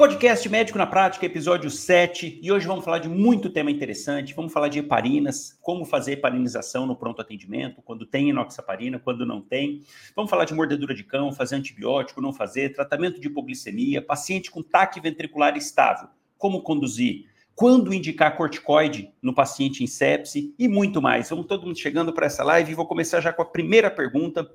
Podcast Médico na Prática, episódio 7, e hoje vamos falar de muito tema interessante. Vamos falar de heparinas, como fazer heparinização no pronto atendimento, quando tem enoxaparina, quando não tem. Vamos falar de mordedura de cão, fazer antibiótico, não fazer, tratamento de hipoglicemia, paciente com taque ventricular estável, como conduzir, quando indicar corticoide no paciente em sepse e muito mais. Vamos todo mundo chegando para essa live e vou começar já com a primeira pergunta.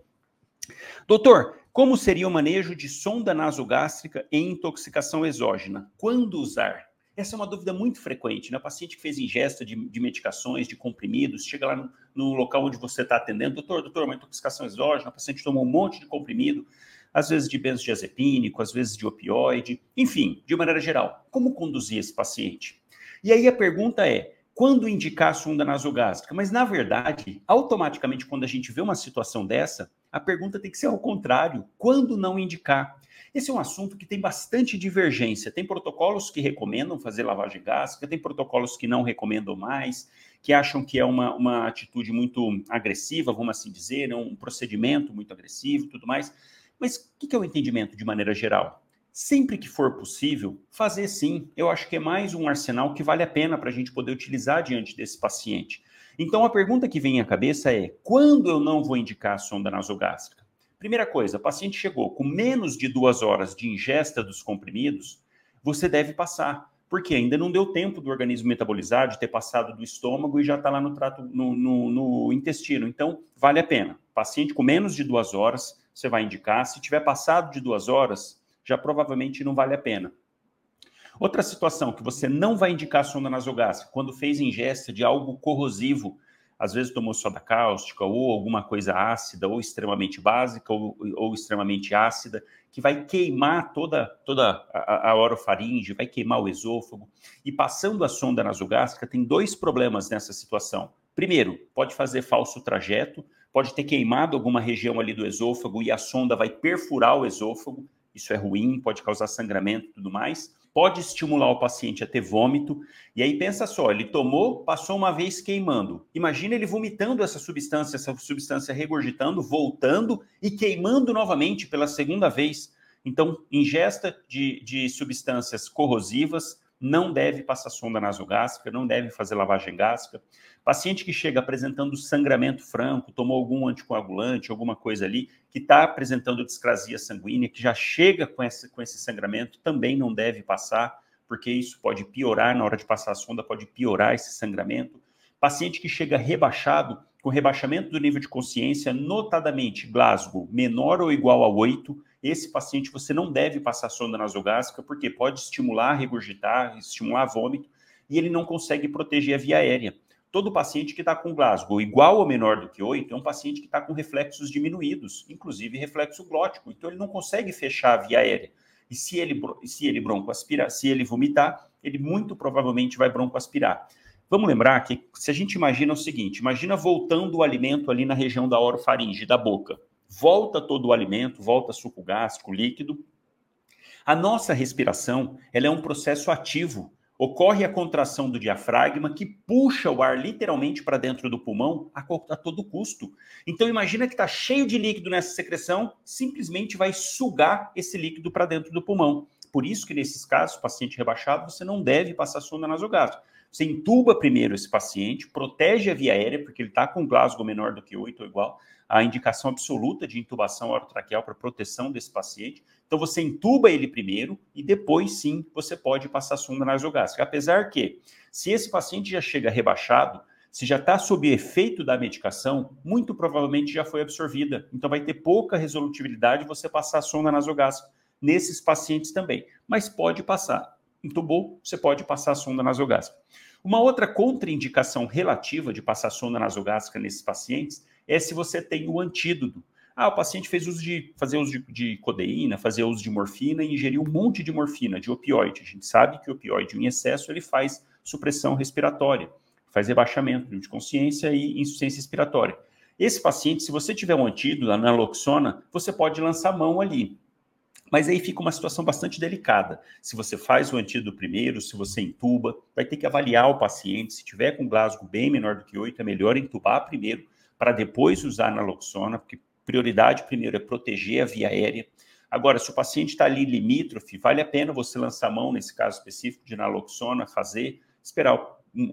Doutor, como seria o manejo de sonda nasogástrica em intoxicação exógena? Quando usar? Essa é uma dúvida muito frequente, né? O paciente que fez ingesta de, de medicações, de comprimidos, chega lá no, no local onde você está atendendo, doutor, doutor, uma intoxicação exógena, o paciente tomou um monte de comprimido, às vezes de benzodiazepínico, às vezes de opioide, enfim, de maneira geral, como conduzir esse paciente? E aí a pergunta é, quando indicar a sonda nasogástrica? Mas, na verdade, automaticamente, quando a gente vê uma situação dessa, a pergunta tem que ser ao contrário: quando não indicar? Esse é um assunto que tem bastante divergência. Tem protocolos que recomendam fazer lavagem gástrica, tem protocolos que não recomendam mais, que acham que é uma, uma atitude muito agressiva, vamos assim dizer, né, um procedimento muito agressivo tudo mais. Mas o que é o entendimento de maneira geral? Sempre que for possível, fazer sim. Eu acho que é mais um arsenal que vale a pena para a gente poder utilizar diante desse paciente. Então, a pergunta que vem à cabeça é: quando eu não vou indicar a sonda nasogástrica? Primeira coisa, paciente chegou com menos de duas horas de ingesta dos comprimidos, você deve passar, porque ainda não deu tempo do organismo metabolizar, de ter passado do estômago e já está lá no trato, no, no, no intestino. Então, vale a pena. Paciente com menos de duas horas, você vai indicar. Se tiver passado de duas horas, já provavelmente não vale a pena. Outra situação que você não vai indicar sonda nasogástrica, quando fez ingesta de algo corrosivo, às vezes tomou soda cáustica ou alguma coisa ácida, ou extremamente básica, ou, ou extremamente ácida, que vai queimar toda, toda a, a orofaringe, vai queimar o esôfago. E passando a sonda nasogástrica, tem dois problemas nessa situação. Primeiro, pode fazer falso trajeto, pode ter queimado alguma região ali do esôfago e a sonda vai perfurar o esôfago. Isso é ruim, pode causar sangramento e tudo mais pode estimular o paciente a ter vômito. E aí pensa só, ele tomou, passou uma vez queimando. Imagina ele vomitando essa substância, essa substância regurgitando, voltando e queimando novamente pela segunda vez. Então, ingesta de, de substâncias corrosivas não deve passar sonda nasogástrica, não deve fazer lavagem gástrica. Paciente que chega apresentando sangramento franco, tomou algum anticoagulante, alguma coisa ali, que está apresentando discrasia sanguínea, que já chega com esse, com esse sangramento, também não deve passar, porque isso pode piorar na hora de passar a sonda, pode piorar esse sangramento. Paciente que chega rebaixado, com rebaixamento do nível de consciência, notadamente Glasgow menor ou igual a 8, esse paciente você não deve passar sonda nasogástrica, porque pode estimular, regurgitar, estimular vômito, e ele não consegue proteger a via aérea. Todo paciente que está com Glasgow igual ou menor do que 8 é um paciente que está com reflexos diminuídos, inclusive reflexo glótico, então ele não consegue fechar a via aérea. E se ele, se ele broncoaspirar, se ele vomitar, ele muito provavelmente vai broncoaspirar. Vamos lembrar que se a gente imagina o seguinte, imagina voltando o alimento ali na região da orofaringe, da boca volta todo o alimento, volta suco gástrico, líquido. A nossa respiração, ela é um processo ativo. Ocorre a contração do diafragma que puxa o ar literalmente para dentro do pulmão a, a todo custo. Então imagina que está cheio de líquido nessa secreção, simplesmente vai sugar esse líquido para dentro do pulmão. Por isso que nesses casos, paciente rebaixado, você não deve passar sonda nasogástrica. Você intuba primeiro esse paciente, protege a via aérea, porque ele está com Glasgow menor do que 8 ou igual, a indicação absoluta de intubação orotraqueal para proteção desse paciente. Então, você intuba ele primeiro e depois, sim, você pode passar sonda nasogástrica. Apesar que, se esse paciente já chega rebaixado, se já está sob efeito da medicação, muito provavelmente já foi absorvida. Então, vai ter pouca resolutibilidade você passar sonda nasogástrica nesses pacientes também. Mas pode passar. Intubou, você pode passar sonda nasogástrica. Uma outra contraindicação relativa de passar sonda nasogástrica nesses pacientes é se você tem o antídoto. Ah, o paciente fez uso de fazer uso de, de codeína, fazer uso de morfina e ingeriu um monte de morfina, de opioide. A gente sabe que o opioide em excesso ele faz supressão respiratória, faz rebaixamento de consciência e insuficiência respiratória. Esse paciente, se você tiver um antídoto, a naloxona, você pode lançar mão ali. Mas aí fica uma situação bastante delicada. Se você faz o antídoto primeiro, se você entuba, vai ter que avaliar o paciente. Se tiver com Glasgow bem menor do que 8, é melhor entubar primeiro para depois usar naloxona, porque prioridade primeiro é proteger a via aérea. Agora, se o paciente está ali limítrofe, vale a pena você lançar a mão, nesse caso específico de naloxona, fazer, esperar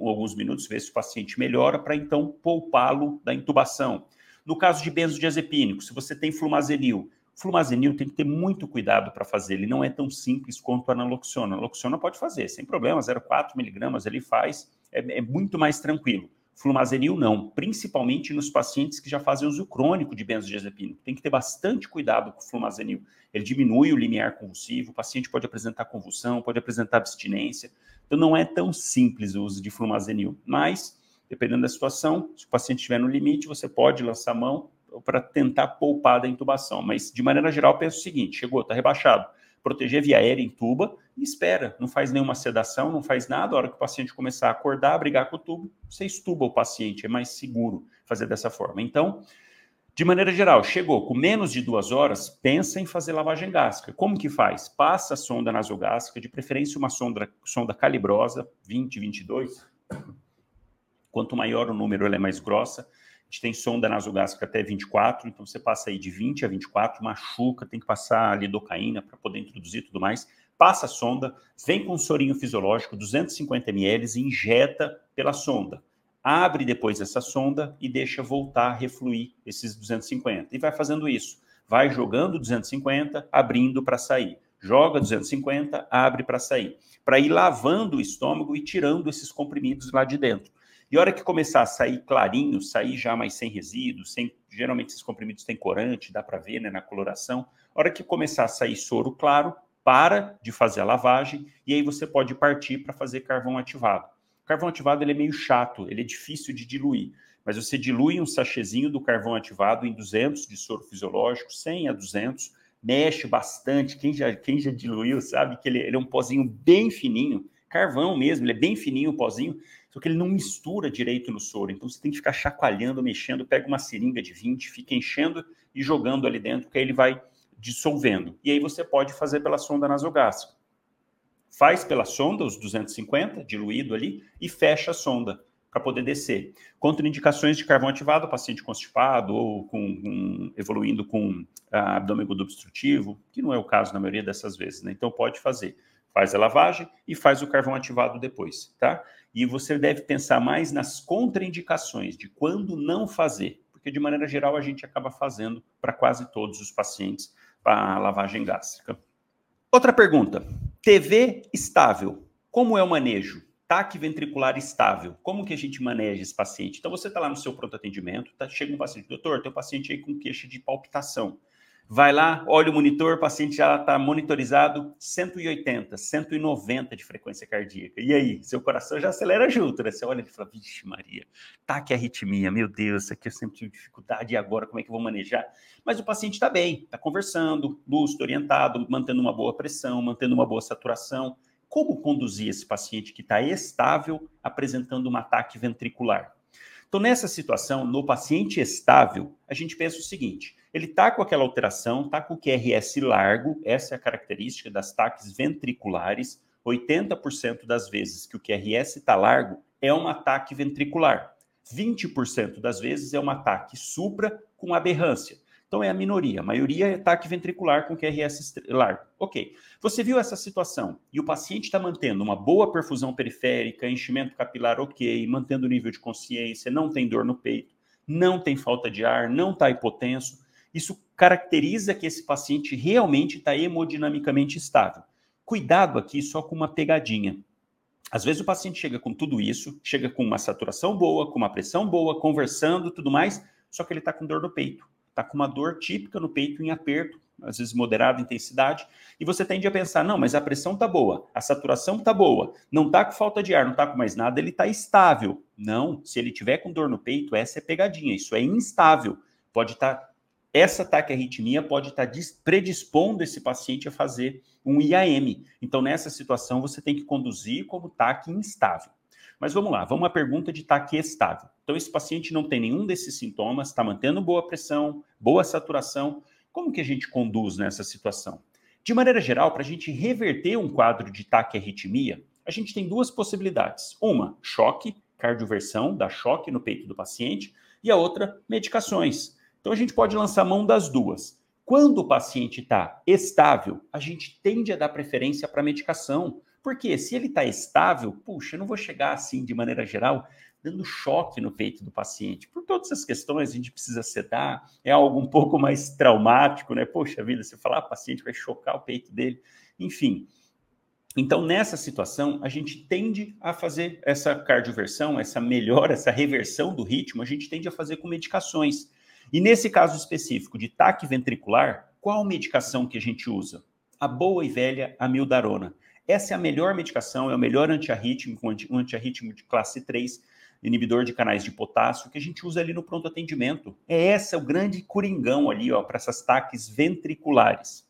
alguns minutos, ver se o paciente melhora, para então poupá-lo da intubação. No caso de benzodiazepínico, se você tem flumazenil, flumazenil tem que ter muito cuidado para fazer, ele não é tão simples quanto a naloxona. A naloxona pode fazer, sem problema, 0,4 miligramas ele faz, é, é muito mais tranquilo. Flumazenil não, principalmente nos pacientes que já fazem uso crônico de benzodiazepínico. Tem que ter bastante cuidado com o flumazenil. Ele diminui o limiar convulsivo, o paciente pode apresentar convulsão, pode apresentar abstinência. Então não é tão simples o uso de flumazenil, mas dependendo da situação, se o paciente estiver no limite, você pode lançar mão para tentar poupar da intubação. Mas de maneira geral, pensa o seguinte: chegou, está rebaixado proteger via aérea, tuba e espera. Não faz nenhuma sedação, não faz nada. A hora que o paciente começar a acordar, brigar com o tubo, você estuba o paciente. É mais seguro fazer dessa forma. Então, de maneira geral, chegou com menos de duas horas, pensa em fazer lavagem gástrica. Como que faz? Passa a sonda nasogástrica, de preferência uma sonda, sonda calibrosa, 20, 22. Quanto maior o número, ela é mais grossa gente tem sonda nasogástrica até 24, então você passa aí de 20 a 24, machuca, tem que passar lidocaína para poder introduzir tudo mais. Passa a sonda, vem com um sorinho fisiológico, 250 ml, e injeta pela sonda. Abre depois essa sonda e deixa voltar a refluir esses 250. E vai fazendo isso. Vai jogando 250, abrindo para sair. Joga 250, abre para sair. Para ir lavando o estômago e tirando esses comprimidos lá de dentro. E a hora que começar a sair clarinho, sair já mais sem resíduos, sem, geralmente esses comprimidos têm corante, dá para ver né, na coloração. A hora que começar a sair soro claro, para de fazer a lavagem e aí você pode partir para fazer carvão ativado. O carvão ativado ele é meio chato, ele é difícil de diluir, mas você dilui um sachêzinho do carvão ativado em 200 de soro fisiológico, 100 a 200, mexe bastante. Quem já, quem já diluiu sabe que ele, ele é um pozinho bem fininho, carvão mesmo, ele é bem fininho o pozinho, só que ele não mistura direito no soro. Então você tem que ficar chacoalhando, mexendo, pega uma seringa de 20, fica enchendo e jogando ali dentro, que aí ele vai dissolvendo. E aí você pode fazer pela sonda nasogástrica. Faz pela sonda os 250, diluído ali, e fecha a sonda para poder descer. Contraindicações de carvão ativado, paciente constipado ou com, um, evoluindo com ah, abdômen obstrutivo, que não é o caso na maioria dessas vezes, né? Então pode fazer faz a lavagem e faz o carvão ativado depois, tá? E você deve pensar mais nas contraindicações de quando não fazer, porque de maneira geral a gente acaba fazendo para quase todos os pacientes a lavagem gástrica. Outra pergunta: TV estável, como é o manejo? TAC ventricular estável, como que a gente maneja esse paciente? Então você está lá no seu pronto atendimento, tá, chega um paciente, doutor, tem um paciente aí com queixa de palpitação. Vai lá, olha o monitor, o paciente já está monitorizado 180, 190 de frequência cardíaca. E aí, seu coração já acelera junto, né? Você olha e fala, vixe Maria, tá que arritmia, meu Deus, aqui eu sempre tive dificuldade, e agora como é que eu vou manejar? Mas o paciente está bem, está conversando, lúcido, orientado, mantendo uma boa pressão, mantendo uma boa saturação. Como conduzir esse paciente que está estável, apresentando um ataque ventricular? Então, nessa situação, no paciente estável, a gente pensa o seguinte: ele está com aquela alteração, está com o QRS largo, essa é a característica das taques ventriculares. 80% das vezes que o QRS está largo é um ataque ventricular. 20% das vezes é um ataque supra com aberrância. Então é a minoria. A maioria é ataque ventricular com QRS largo. Ok. Você viu essa situação e o paciente está mantendo uma boa perfusão periférica, enchimento capilar ok, mantendo o nível de consciência, não tem dor no peito, não tem falta de ar, não está hipotenso. Isso caracteriza que esse paciente realmente está hemodinamicamente estável. Cuidado aqui só com uma pegadinha. Às vezes o paciente chega com tudo isso, chega com uma saturação boa, com uma pressão boa, conversando, tudo mais, só que ele está com dor no peito está com uma dor típica no peito em aperto, às vezes moderada intensidade, e você tende a pensar, não, mas a pressão está boa, a saturação está boa, não está com falta de ar, não está com mais nada, ele está estável. Não, se ele tiver com dor no peito, essa é pegadinha, isso é instável. Pode estar, tá, essa taquiarritmia pode estar tá predispondo esse paciente a fazer um IAM. Então, nessa situação, você tem que conduzir como taque instável. Mas vamos lá, vamos à pergunta de taque estável. Então, esse paciente não tem nenhum desses sintomas, está mantendo boa pressão, boa saturação. Como que a gente conduz nessa situação? De maneira geral, para a gente reverter um quadro de taquiarritmia, a gente tem duas possibilidades. Uma, choque, cardioversão, dar choque no peito do paciente, e a outra, medicações. Então, a gente pode lançar mão das duas. Quando o paciente está estável, a gente tende a dar preferência para medicação. Porque se ele está estável, puxa, eu não vou chegar assim de maneira geral dando choque no peito do paciente. Por todas essas questões, a gente precisa sedar, é algo um pouco mais traumático, né? Poxa vida, você falar, paciente vai chocar o peito dele, enfim. Então, nessa situação, a gente tende a fazer essa cardioversão, essa melhora, essa reversão do ritmo, a gente tende a fazer com medicações. E nesse caso específico de taque ventricular, qual medicação que a gente usa? A boa e velha amildarona. Essa é a melhor medicação, é o melhor antiarrítmico, um antiarrítmico de classe 3, inibidor de canais de potássio, que a gente usa ali no pronto atendimento. É essa o grande coringão ali, ó, para essas taques ventriculares.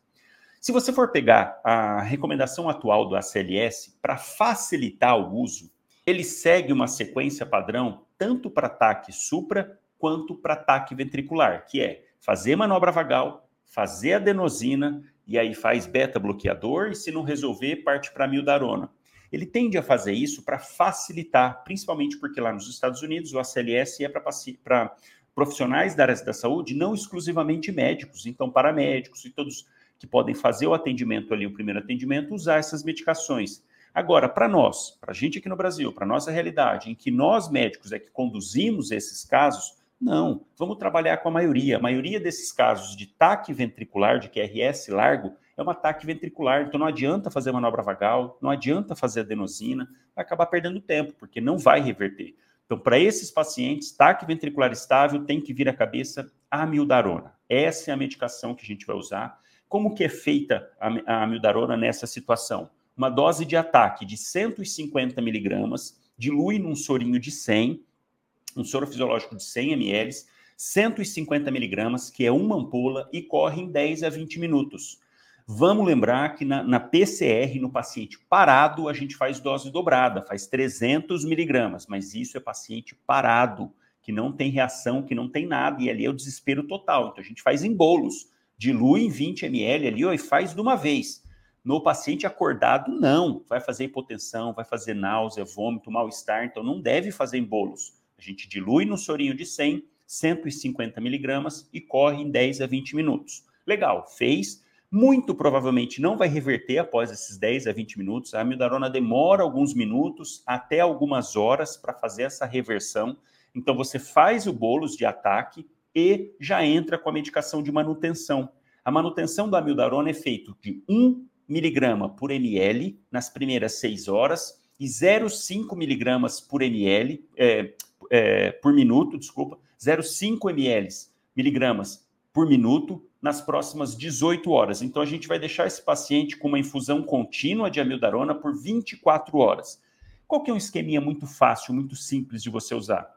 Se você for pegar a recomendação atual do ACLS para facilitar o uso, ele segue uma sequência padrão tanto para ataque supra quanto para ataque ventricular, que é fazer manobra vagal, fazer adenosina, e aí faz beta-bloqueador, e se não resolver, parte para mildarona. Ele tende a fazer isso para facilitar, principalmente porque lá nos Estados Unidos o ACLS é para profissionais da área da saúde, não exclusivamente médicos, então paramédicos e todos que podem fazer o atendimento ali, o primeiro atendimento, usar essas medicações. Agora, para nós, para a gente aqui no Brasil, para nossa realidade, em que nós médicos é que conduzimos esses casos, não, vamos trabalhar com a maioria. A maioria desses casos de taque ventricular, de QRS largo, é um ataque ventricular. Então não adianta fazer manobra vagal, não adianta fazer adenosina, vai acabar perdendo tempo, porque não vai reverter. Então, para esses pacientes, taque ventricular estável tem que vir a cabeça amildarona. Essa é a medicação que a gente vai usar. Como que é feita a, amildarona nessa situação? Uma dose de ataque de 150 miligramas, dilui num sorinho de 100, um soro fisiológico de 100 ml, 150 miligramas, que é uma ampola, e corre em 10 a 20 minutos. Vamos lembrar que na, na, PCR, no paciente parado, a gente faz dose dobrada, faz 300 miligramas, mas isso é paciente parado, que não tem reação, que não tem nada, e ali é o desespero total. Então a gente faz em bolos, dilui em 20 ml ali ó, e faz de uma vez. No paciente acordado, não. Vai fazer hipotensão, vai fazer náusea, vômito, mal-estar, então não deve fazer em bolos. Gente dilui no sorinho de 100, 150 miligramas e corre em 10 a 20 minutos. Legal, fez. Muito provavelmente não vai reverter após esses 10 a 20 minutos. A amiodarona demora alguns minutos, até algumas horas, para fazer essa reversão. Então, você faz o bolos de ataque e já entra com a medicação de manutenção. A manutenção da amiodarona é feita de 1 miligrama por ml nas primeiras 6 horas e 0,5 miligramas por ml, é, é, por minuto, desculpa, 0,5 ml, miligramas por minuto nas próximas 18 horas. Então, a gente vai deixar esse paciente com uma infusão contínua de amildarona por 24 horas. Qual que é um esqueminha muito fácil, muito simples de você usar?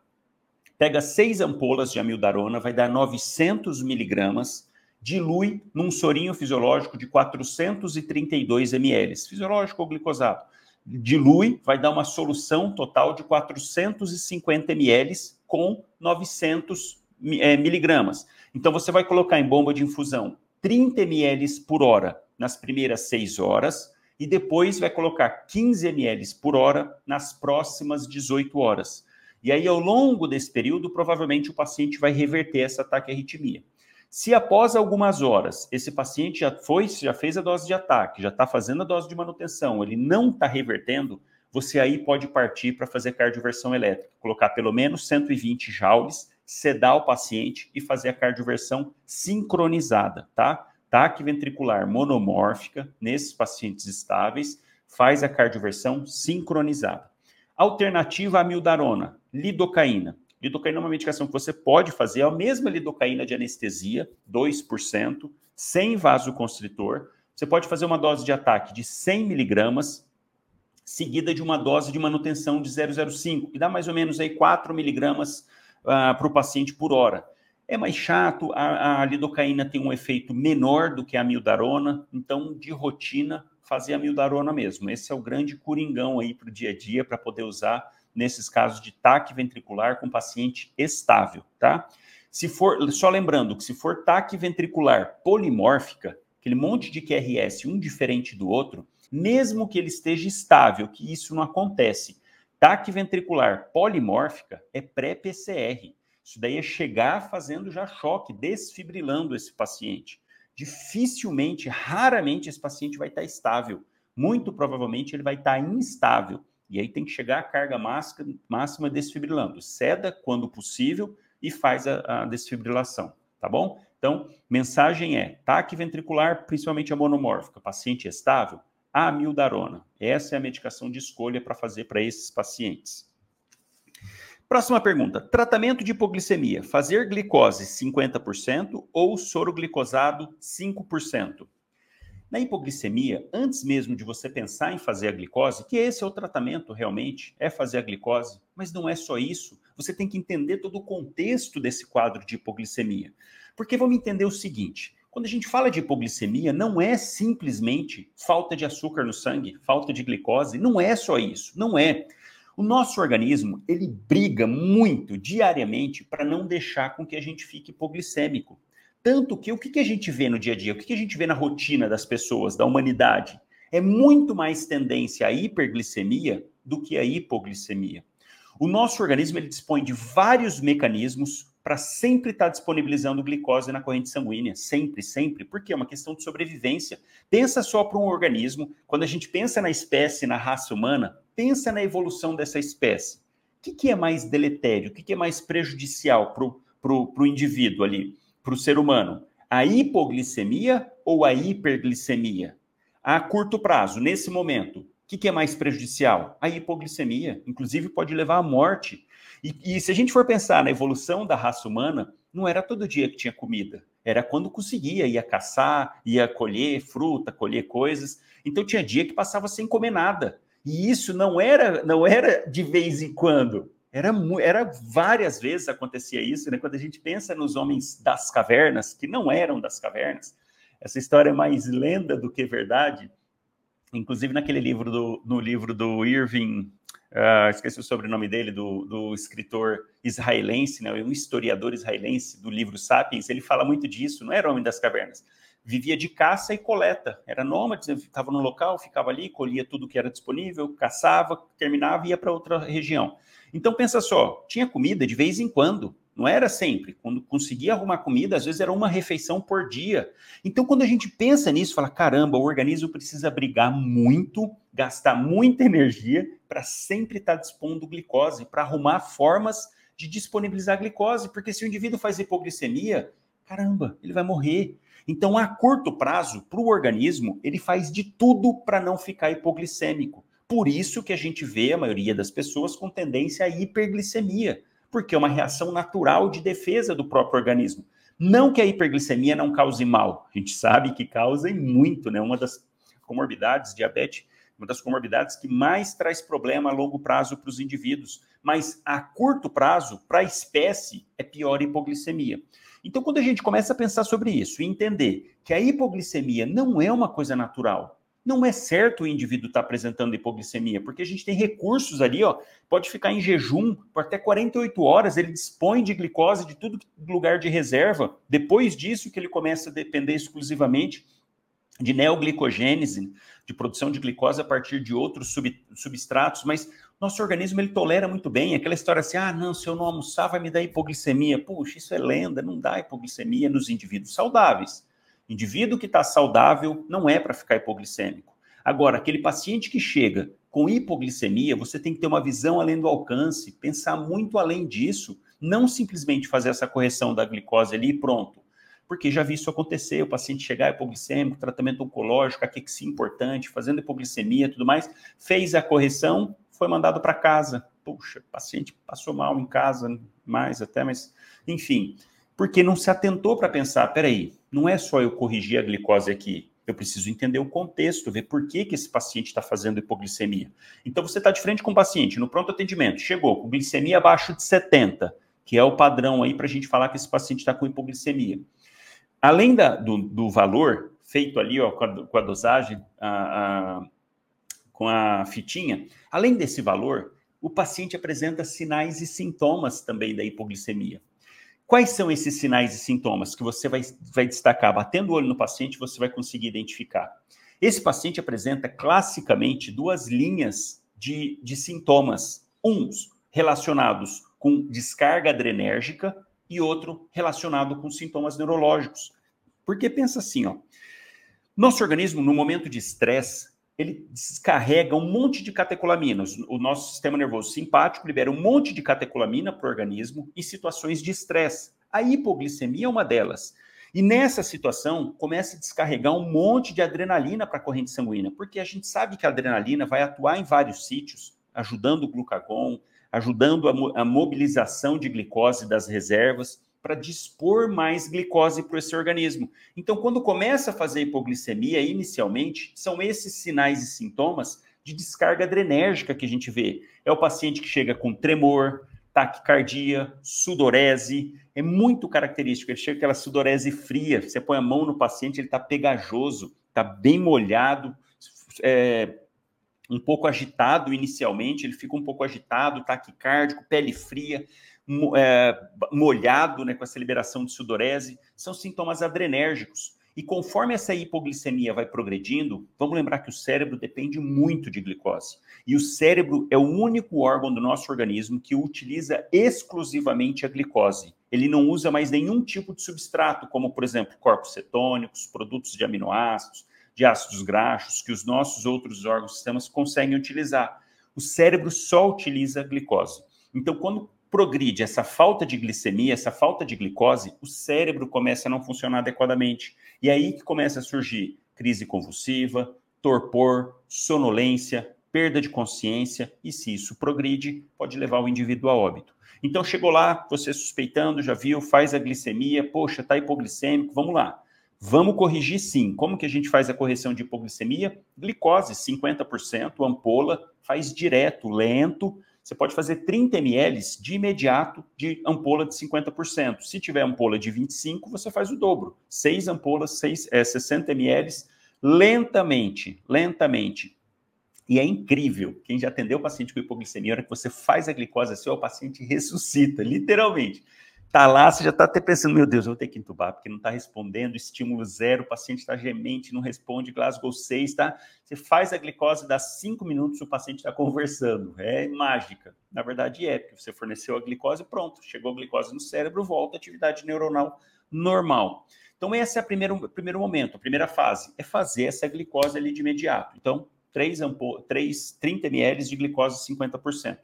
Pega seis ampolas de amildarona, vai dar 900 miligramas, dilui num sorinho fisiológico de 432 ml, fisiológico ou glicosado dilui, vai dar uma solução total de 450 ml com 900 é, miligramas. Então, você vai colocar em bomba de infusão 30 ml por hora nas primeiras 6 horas e depois vai colocar 15 ml por hora nas próximas 18 horas. E aí, ao longo desse período, provavelmente o paciente vai reverter essa taquiarritmia. Se após algumas horas esse paciente já foi, já fez a dose de ataque, já está fazendo a dose de manutenção, ele não está revertendo, você aí pode partir para fazer cardioversão elétrica, colocar pelo menos 120 joules, sedar o paciente e fazer a cardioversão sincronizada, tá? TAC ventricular monomórfica nesses pacientes estáveis, faz a cardioversão sincronizada. Alternativa à mildarona, lidocaína. Lidocaína é uma medicação que você pode fazer, é a mesma lidocaína de anestesia, 2%, sem vasoconstritor. Você pode fazer uma dose de ataque de 100 miligramas, seguida de uma dose de manutenção de 0,05, que dá mais ou menos aí 4 miligramas uh, para o paciente por hora. É mais chato, a, a, lidocaína tem um efeito menor do que a mildarona, então, de rotina, fazer a mildarona mesmo. Esse é o grande coringão aí para o dia a dia, para poder usar nesses casos de taque ventricular com paciente estável, tá? Se for, só lembrando que se for taque ventricular polimórfica, aquele monte de QRS, um diferente do outro, mesmo que ele esteja estável, que isso não acontece, taque ventricular polimórfica é pré-PCR. Isso daí é chegar fazendo já choque, desfibrilando esse paciente. dificilmente, raramente esse paciente vai estar estável. Muito provavelmente ele vai estar instável. E aí tem que chegar a carga máxima desfibrilando. Ceda quando possível e faz a, a desfibrilação, tá bom? Então, mensagem é: taque ventricular, principalmente a monomórfica, paciente estável, amildarona. Essa é a medicação de escolha para fazer para esses pacientes. Próxima pergunta: tratamento de hipoglicemia, fazer glicose 50% ou soro glicosado 5%? Na hipoglicemia, antes mesmo de você pensar em fazer a glicose, que esse é o tratamento realmente, é fazer a glicose, mas não é só isso. Você tem que entender todo o contexto desse quadro de hipoglicemia. Porque vamos entender o seguinte: quando a gente fala de hipoglicemia, não é simplesmente falta de açúcar no sangue, falta de glicose, não é só isso, não é. O nosso organismo, ele briga muito diariamente para não deixar com que a gente fique hipoglicêmico. Tanto que o que, que a gente vê no dia a dia, o que, que a gente vê na rotina das pessoas, da humanidade, é muito mais tendência à hiperglicemia do que à hipoglicemia. O nosso organismo ele dispõe de vários mecanismos para sempre estar tá disponibilizando glicose na corrente sanguínea, sempre, sempre, porque é uma questão de sobrevivência. Pensa só para um organismo, quando a gente pensa na espécie, na raça humana, pensa na evolução dessa espécie. O que, que é mais deletério, o que, que é mais prejudicial para o indivíduo ali? Para o ser humano? A hipoglicemia ou a hiperglicemia? A curto prazo, nesse momento, o que, que, é mais prejudicial? A hipoglicemia, inclusive pode levar à morte. E, e, se a gente for pensar na evolução da raça humana, não era todo dia que tinha comida, era quando conseguia, ia caçar, ia colher fruta, colher coisas. Então tinha dia que passava sem comer nada. E isso não era, não era de vez em quando, era, era várias vezes acontecia isso, né? Quando a gente pensa nos homens das cavernas, que não eram das cavernas, essa história é mais lenda do que verdade. Inclusive naquele livro do, no livro do Irving, uh, esqueci o sobrenome dele, do, do escritor israelense, né? um historiador israelense do livro Sapiens, ele fala muito disso. Não era homem das cavernas, vivia de caça e coleta. Era nômade, estava no local, ficava ali, colhia tudo que era disponível, caçava, terminava e ia para outra região. Então pensa só, tinha comida de vez em quando, não era sempre. Quando conseguia arrumar comida, às vezes era uma refeição por dia. Então quando a gente pensa nisso, fala, caramba, o organismo precisa brigar muito, gastar muita energia para sempre estar tá dispondo glicose, para arrumar formas de disponibilizar glicose, porque se o indivíduo faz hipoglicemia, caramba, ele vai morrer. Então, a curto prazo, para o organismo, ele faz de tudo para não ficar hipoglicêmico. Por isso que a gente vê a maioria das pessoas com tendência à hiperglicemia, porque é uma reação natural de defesa do próprio organismo. Não que a hiperglicemia não cause mal, a gente sabe que causa e muito, né? Uma das comorbidades, diabetes, uma das comorbidades que mais traz problema a longo prazo para os indivíduos, mas a curto prazo, para a espécie, é pior a hipoglicemia. Então, quando a gente começa a pensar sobre isso e entender que a hipoglicemia não é uma coisa natural, não é certo o indivíduo estar tá apresentando hipoglicemia, porque a gente tem recursos ali, ó, pode ficar em jejum por até 48 horas, ele dispõe de glicose de tudo lugar de reserva. Depois disso que ele começa a depender exclusivamente de neoglicogênese, de produção de glicose a partir de outros sub, substratos, mas nosso organismo ele tolera muito bem. Aquela história assim, ah, não, se eu não almoçar vai me dar hipoglicemia. Puxa, isso é lenda, não dá hipoglicemia nos indivíduos saudáveis. Indivíduo que está saudável não é para ficar hipoglicêmico. Agora, aquele paciente que chega com hipoglicemia, você tem que ter uma visão além do alcance, pensar muito além disso, não simplesmente fazer essa correção da glicose ali e pronto. Porque já vi isso acontecer, o paciente chegar hipoglicêmico, tratamento oncológico, aqui que sim importante, fazendo hipoglicemia e tudo mais, fez a correção, foi mandado para casa. Puxa, o paciente passou mal em casa, mais até, mas enfim, porque não se atentou para pensar, peraí, não é só eu corrigir a glicose aqui, eu preciso entender o contexto, ver por que, que esse paciente está fazendo hipoglicemia. Então, você está de frente com o paciente, no pronto atendimento, chegou com glicemia abaixo de 70, que é o padrão aí para a gente falar que esse paciente está com hipoglicemia. Além da, do, do, valor feito ali ó, com, a, com a dosagem, a, a, com a fitinha, além desse valor, o paciente apresenta sinais e sintomas também da hipoglicemia. Quais são esses sinais e sintomas que você vai, vai destacar? Batendo o olho no paciente, você vai conseguir identificar. Esse paciente apresenta classicamente duas linhas de, de sintomas. Uns relacionados com descarga adrenérgica e outro relacionado com sintomas neurológicos. Porque pensa assim, ó. Nosso organismo, no momento de estresse, ele descarrega um monte de catecolaminas. O nosso sistema nervoso simpático libera um monte de catecolamina para o organismo em situações de estresse. A hipoglicemia é uma delas. E nessa situação, começa a descarregar um monte de adrenalina para a corrente sanguínea, porque a gente sabe que a adrenalina vai atuar em vários sítios, ajudando o glucagon, ajudando a, a mobilização de glicose das reservas para dispor mais glicose para esse organismo. Então, quando começa a fazer hipoglicemia, inicialmente, são esses sinais e sintomas de descarga adrenérgica que a gente vê. É o paciente que chega com tremor, taquicardia, sudorese, é muito característico. Ele chega com aquela sudorese fria, você põe a mão no paciente, ele está pegajoso, está bem molhado, é, um pouco agitado inicialmente, ele fica um pouco agitado, taquicárdico, pele fria, molhado né, com essa liberação de sudorese, são sintomas adrenérgicos. E conforme essa hipoglicemia vai progredindo, vamos lembrar que o cérebro depende muito de glicose. E o cérebro é o único órgão do nosso organismo que utiliza exclusivamente a glicose. Ele não usa mais nenhum tipo de substrato, como, por exemplo, corpos cetônicos, produtos de aminoácidos, de ácidos graxos, que os nossos outros órgãos sistemas conseguem utilizar. O cérebro só utiliza a glicose. Então, quando progride essa falta de glicemia, essa falta de glicose, o cérebro começa a não funcionar adequadamente. E é aí que começa a surgir crise convulsiva, torpor, sonolência, perda de consciência, e se isso progride, pode levar o indivíduo a óbito. Então chegou lá, você suspeitando, já viu, faz a glicemia, poxa, tá hipoglicêmico, vamos lá. Vamos corrigir sim. Como que a gente faz a correção de hipoglicemia? Glicose, 50%, ampola, faz direto, lento, você pode fazer 30 ml de imediato de ampola de 50%. Se tiver ampola de 25, você faz o dobro. Seis ampolas, seis, é, 60 ml, lentamente, lentamente. E é incrível. Quem já atendeu o paciente com hipoglicemia, a hora que você faz a glicose, assim, o paciente ressuscita, literalmente. Tá lá, você já está até pensando, meu Deus, eu vou ter que entubar, porque não está respondendo, estímulo zero, o paciente está gemente, não responde, Glasgow 6, tá? Você faz a glicose, dá cinco minutos, o paciente está conversando. É mágica. Na verdade é, porque você forneceu a glicose, pronto, chegou a glicose no cérebro, volta a atividade neuronal normal. Então, esse é o primeiro, primeiro momento, a primeira fase, é fazer essa glicose ali de imediato. Então, 3, ampo 3 30 ml de glicose 50%.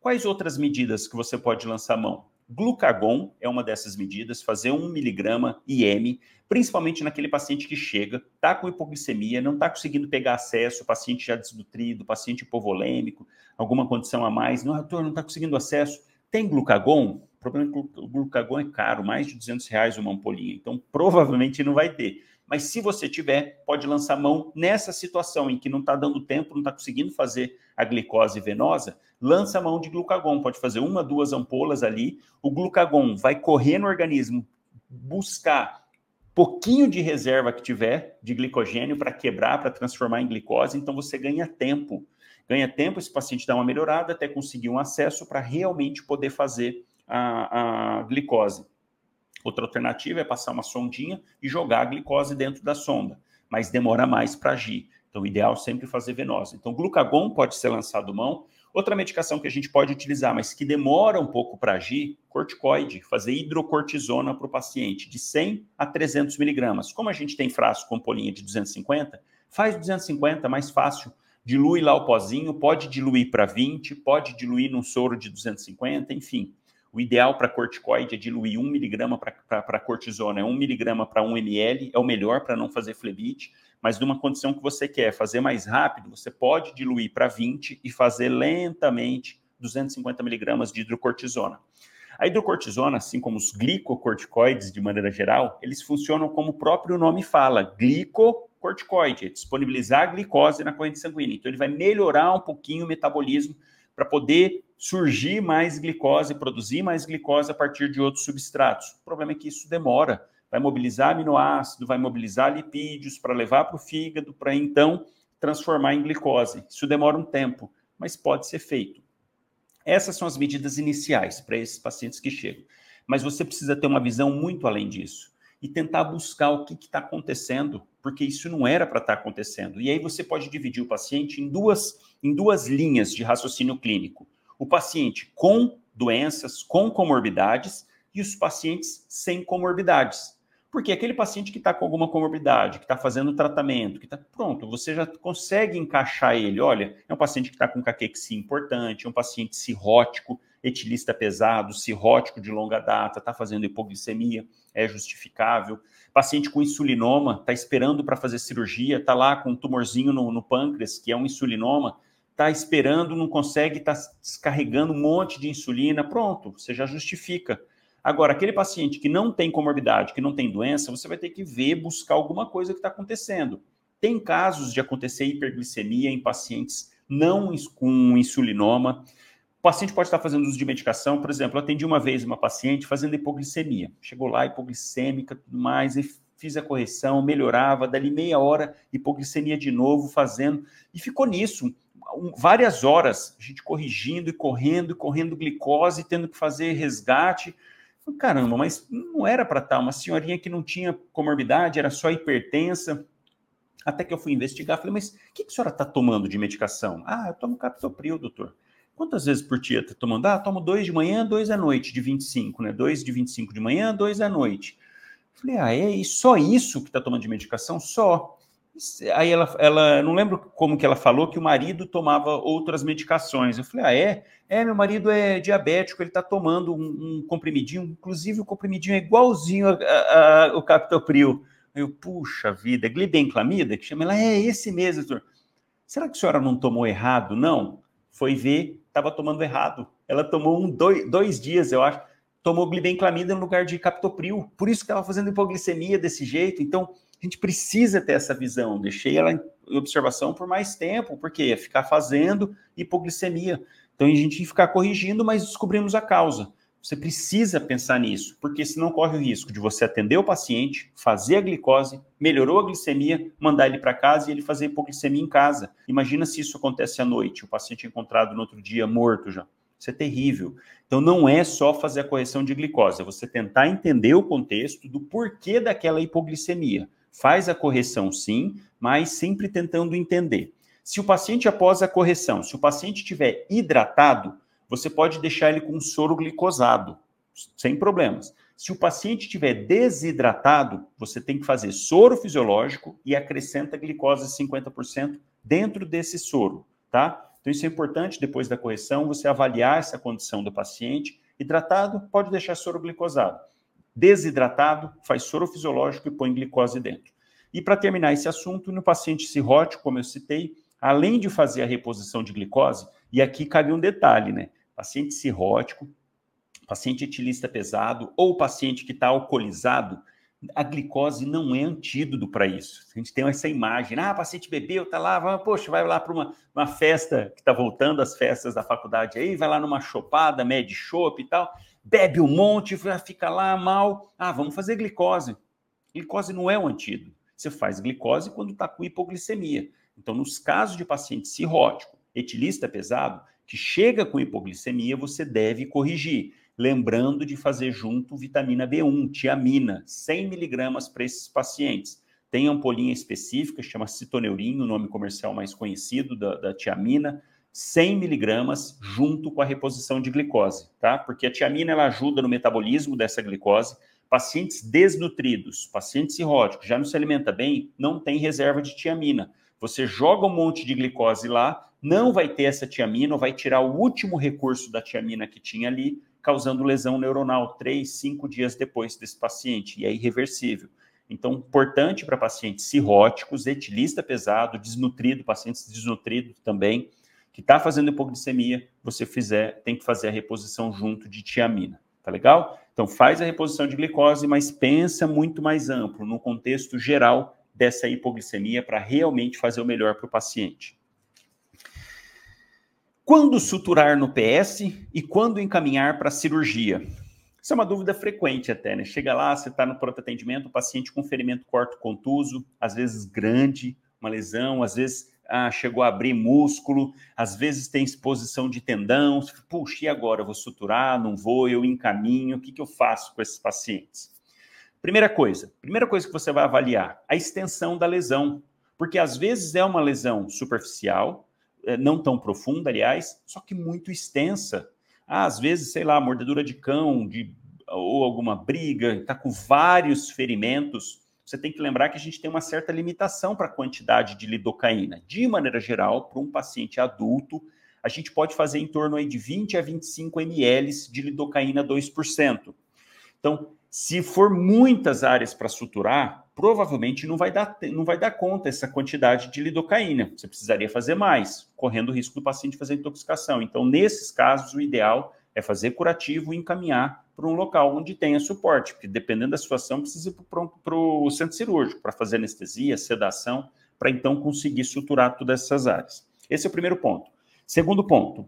Quais outras medidas que você pode lançar mão? Glucagon é uma dessas medidas, fazer 1 miligrama IM, principalmente naquele paciente que chega, está com hipoglicemia, não está conseguindo pegar acesso, paciente já desnutrido, paciente hipovolêmico, alguma condição a mais, não, doutor, não está conseguindo acesso. Tem glucagon? O problema é que o glucagon é caro, mais de 200 reais uma ampolinha, então provavelmente não vai ter. Mas se você tiver, pode lançar mão nessa situação em que não está dando tempo, não está conseguindo fazer a glicose venosa, lança mão de glucagon. Pode fazer uma, duas ampolas ali. O glucagon vai correr no organismo, buscar pouquinho de reserva que tiver de glicogênio para quebrar, para transformar em glicose. Então você ganha tempo. Ganha tempo, esse paciente dá uma melhorada até conseguir um acesso para realmente poder fazer a, a glicose. Outra alternativa é passar uma sondinha e jogar a glicose dentro da sonda, mas demora mais para agir. Então, o ideal é sempre fazer venosa. Então, glucagon pode ser lançado mão. Outra medicação que a gente pode utilizar, mas que demora um pouco para agir, corticoide, fazer hidrocortisona para o paciente, de 100 a 300 miligramas. Como a gente tem frasco com polinha de 250, faz 250, mais fácil. Dilui lá o pozinho, pode diluir para 20, pode diluir num soro de 250, enfim. O ideal para corticoide é diluir 1 miligrama para cortisona, é 1 miligrama para 1 ml, é o melhor para não fazer flebite, mas numa condição que você quer fazer mais rápido, você pode diluir para 20 e fazer lentamente 250 miligramas de hidrocortisona. A hidrocortisona, assim como os glicocorticoides de maneira geral, eles funcionam como o próprio nome fala, glicocorticoide, é disponibilizar glicose na corrente sanguínea. Então ele vai melhorar um pouquinho o metabolismo para poder surgir mais glicose, produzir mais glicose a partir de outros substratos. O problema é que isso demora. Vai mobilizar aminoácido, vai mobilizar lipídios para levar para o fígado, para então transformar em glicose. Isso demora um tempo, mas pode ser feito. Essas são as medidas iniciais para esses pacientes que chegam. Mas você precisa ter uma visão muito além disso e tentar buscar o que está acontecendo, porque isso não era para estar tá acontecendo. E aí você pode dividir o paciente em duas, em duas linhas de raciocínio clínico o paciente com doenças, com comorbidades e os pacientes sem comorbidades. Porque aquele paciente que está com alguma comorbidade, que está fazendo tratamento, que está pronto, você já consegue encaixar ele. Olha, é um paciente que está com caquexia importante, é um paciente cirrótico, etilista pesado, cirrótico de longa data, está fazendo hipoglicemia, é justificável. Paciente com insulinoma, está esperando para fazer cirurgia, está lá com um tumorzinho no, no pâncreas, que é um insulinoma, está esperando, não consegue, está descarregando um monte de insulina, pronto, você já justifica. Agora, aquele paciente que não tem comorbidade, que não tem doença, você vai ter que ver, buscar alguma coisa que está acontecendo. Tem casos de acontecer hiperglicemia em pacientes não com insulinoma. O paciente pode estar fazendo uso de medicação, por exemplo, eu atendi uma vez uma paciente fazendo hipoglicemia. Chegou lá, hipoglicêmica, tudo mais, fiz a correção, melhorava, dali meia hora, hipoglicemia de novo, fazendo, e ficou nisso. Várias horas, a gente corrigindo e correndo e correndo glicose, tendo que fazer resgate Caramba, mas não era para estar. Uma senhorinha que não tinha comorbidade, era só hipertensa. Até que eu fui investigar, falei, mas o que, que a senhora está tomando de medicação? Ah, eu tomo captopril, doutor. Quantas vezes por dia está tomando? Ah, tomo dois de manhã, dois à noite, de 25, né? Dois de 25 de manhã, dois à noite. Falei, ah, é só isso que está tomando de medicação? Só. Aí ela, ela, não lembro como que ela falou que o marido tomava outras medicações. Eu falei, ah, é? É, meu marido é diabético, ele está tomando um, um, comprimidinho, inclusive o comprimidinho é igualzinho ao captopril. Eu, puxa vida, é glibenclamida que chama? Ela, é esse mesmo, doutor. Será que a senhora não tomou errado? Não. Foi ver, estava tomando errado. Ela tomou um, dois, dois dias, eu acho, tomou glibenclamida no lugar de captopril. Por isso que estava fazendo hipoglicemia desse jeito. Então, a gente precisa ter essa visão. Deixei ela em observação por mais tempo, porque ia ficar fazendo hipoglicemia. Então a gente ia ficar corrigindo, mas descobrimos a causa. Você precisa pensar nisso, porque senão corre o risco de você atender o paciente, fazer a glicose, melhorou a glicemia, mandar ele para casa e ele fazer hipoglicemia em casa. Imagina se isso acontece à noite, o paciente é encontrado no outro dia morto já. Isso é terrível. Então não é só fazer a correção de glicose, é você tentar entender o contexto do porquê daquela hipoglicemia faz a correção sim, mas sempre tentando entender. Se o paciente, após a correção, se o paciente estiver hidratado, você pode deixar ele com soro glicosado, sem problemas. Se o paciente estiver desidratado, você tem que fazer soro fisiológico e acrescenta glicose 50% dentro desse soro, tá? Então isso é importante depois da correção, você avaliar essa condição do paciente. Hidratado, pode deixar soro glicosado desidratado, faz soro fisiológico e põe glicose dentro. E para terminar esse assunto, no paciente cirrótico, como eu citei, além de fazer a reposição de glicose, e aqui cabe um detalhe, né? Paciente cirrótico, paciente etilista pesado ou paciente que está alcoolizado, a glicose não é antídoto para isso. A gente tem essa imagem, ah, paciente bebeu, tá lá, vai, poxa, vai lá para uma, uma festa que está voltando às festas da faculdade aí, vai lá numa chopada, mede chopp e tal bebe um monte, fica lá mal. Ah, vamos fazer glicose. Glicose não é um antídoto. Você faz glicose quando está com hipoglicemia. Então, nos casos de paciente cirrótico, etilista pesado, que chega com hipoglicemia, você deve corrigir. Lembrando de fazer junto vitamina B1, tiamina, 100 miligramas para esses pacientes. Tem ampolinha específica, chama citoneurin, o nome comercial mais conhecido da, da tiamina 100 miligramas junto com a reposição de glicose, tá? Porque a tiamina ela ajuda no metabolismo dessa glicose. Pacientes desnutridos, pacientes cirróticos, já não se alimenta bem, não tem reserva de tiamina. Você joga um monte de glicose lá, não vai ter essa tiamina, ou vai tirar o último recurso da tiamina que tinha ali, causando lesão neuronal três, cinco dias depois desse paciente, e é irreversível. Então, importante para pacientes cirróticos, etilista pesado, desnutrido, pacientes desnutridos também, que está fazendo hipoglicemia, você fizer, tem que fazer a reposição junto de tiamina. Tá legal? Então faz a reposição de glicose, mas pensa muito mais amplo, no contexto geral dessa hipoglicemia, para realmente fazer o melhor para o paciente. Quando suturar no PS e quando encaminhar para cirurgia? Isso é uma dúvida frequente até, né? Chega lá, você está no pronto atendimento, o paciente com ferimento corto contuso, às vezes grande, uma lesão, às vezes ah, chegou a abrir músculo, às vezes tem exposição de tendão. Puxa, e agora? Eu vou suturar? Não vou? Eu encaminho? O que, que eu faço com esses pacientes? Primeira coisa, primeira coisa que você vai avaliar, a extensão da lesão. Porque às vezes é uma lesão superficial, eh, não tão profunda, aliás, só que muito extensa. Ah, às vezes, sei lá, mordedura de cão, de ou alguma briga, está com vários ferimentos, você tem que lembrar que a gente tem uma certa limitação para a quantidade de lidocaína. De maneira geral, para um paciente adulto, a gente pode fazer em torno aí de 20 a 25 ml de lidocaína 2%. Então, se for muitas áreas para suturar, provavelmente não vai, dar, não vai dar conta essa quantidade de lidocaína. Você precisaria fazer mais, correndo o risco do paciente fazer intoxicação. Então, nesses casos, o ideal é fazer curativo e encaminhar para um local onde tenha suporte, porque dependendo da situação, precisa ir para o centro cirúrgico para fazer anestesia, sedação, para então conseguir suturar todas essas áreas. Esse é o primeiro ponto. Segundo ponto,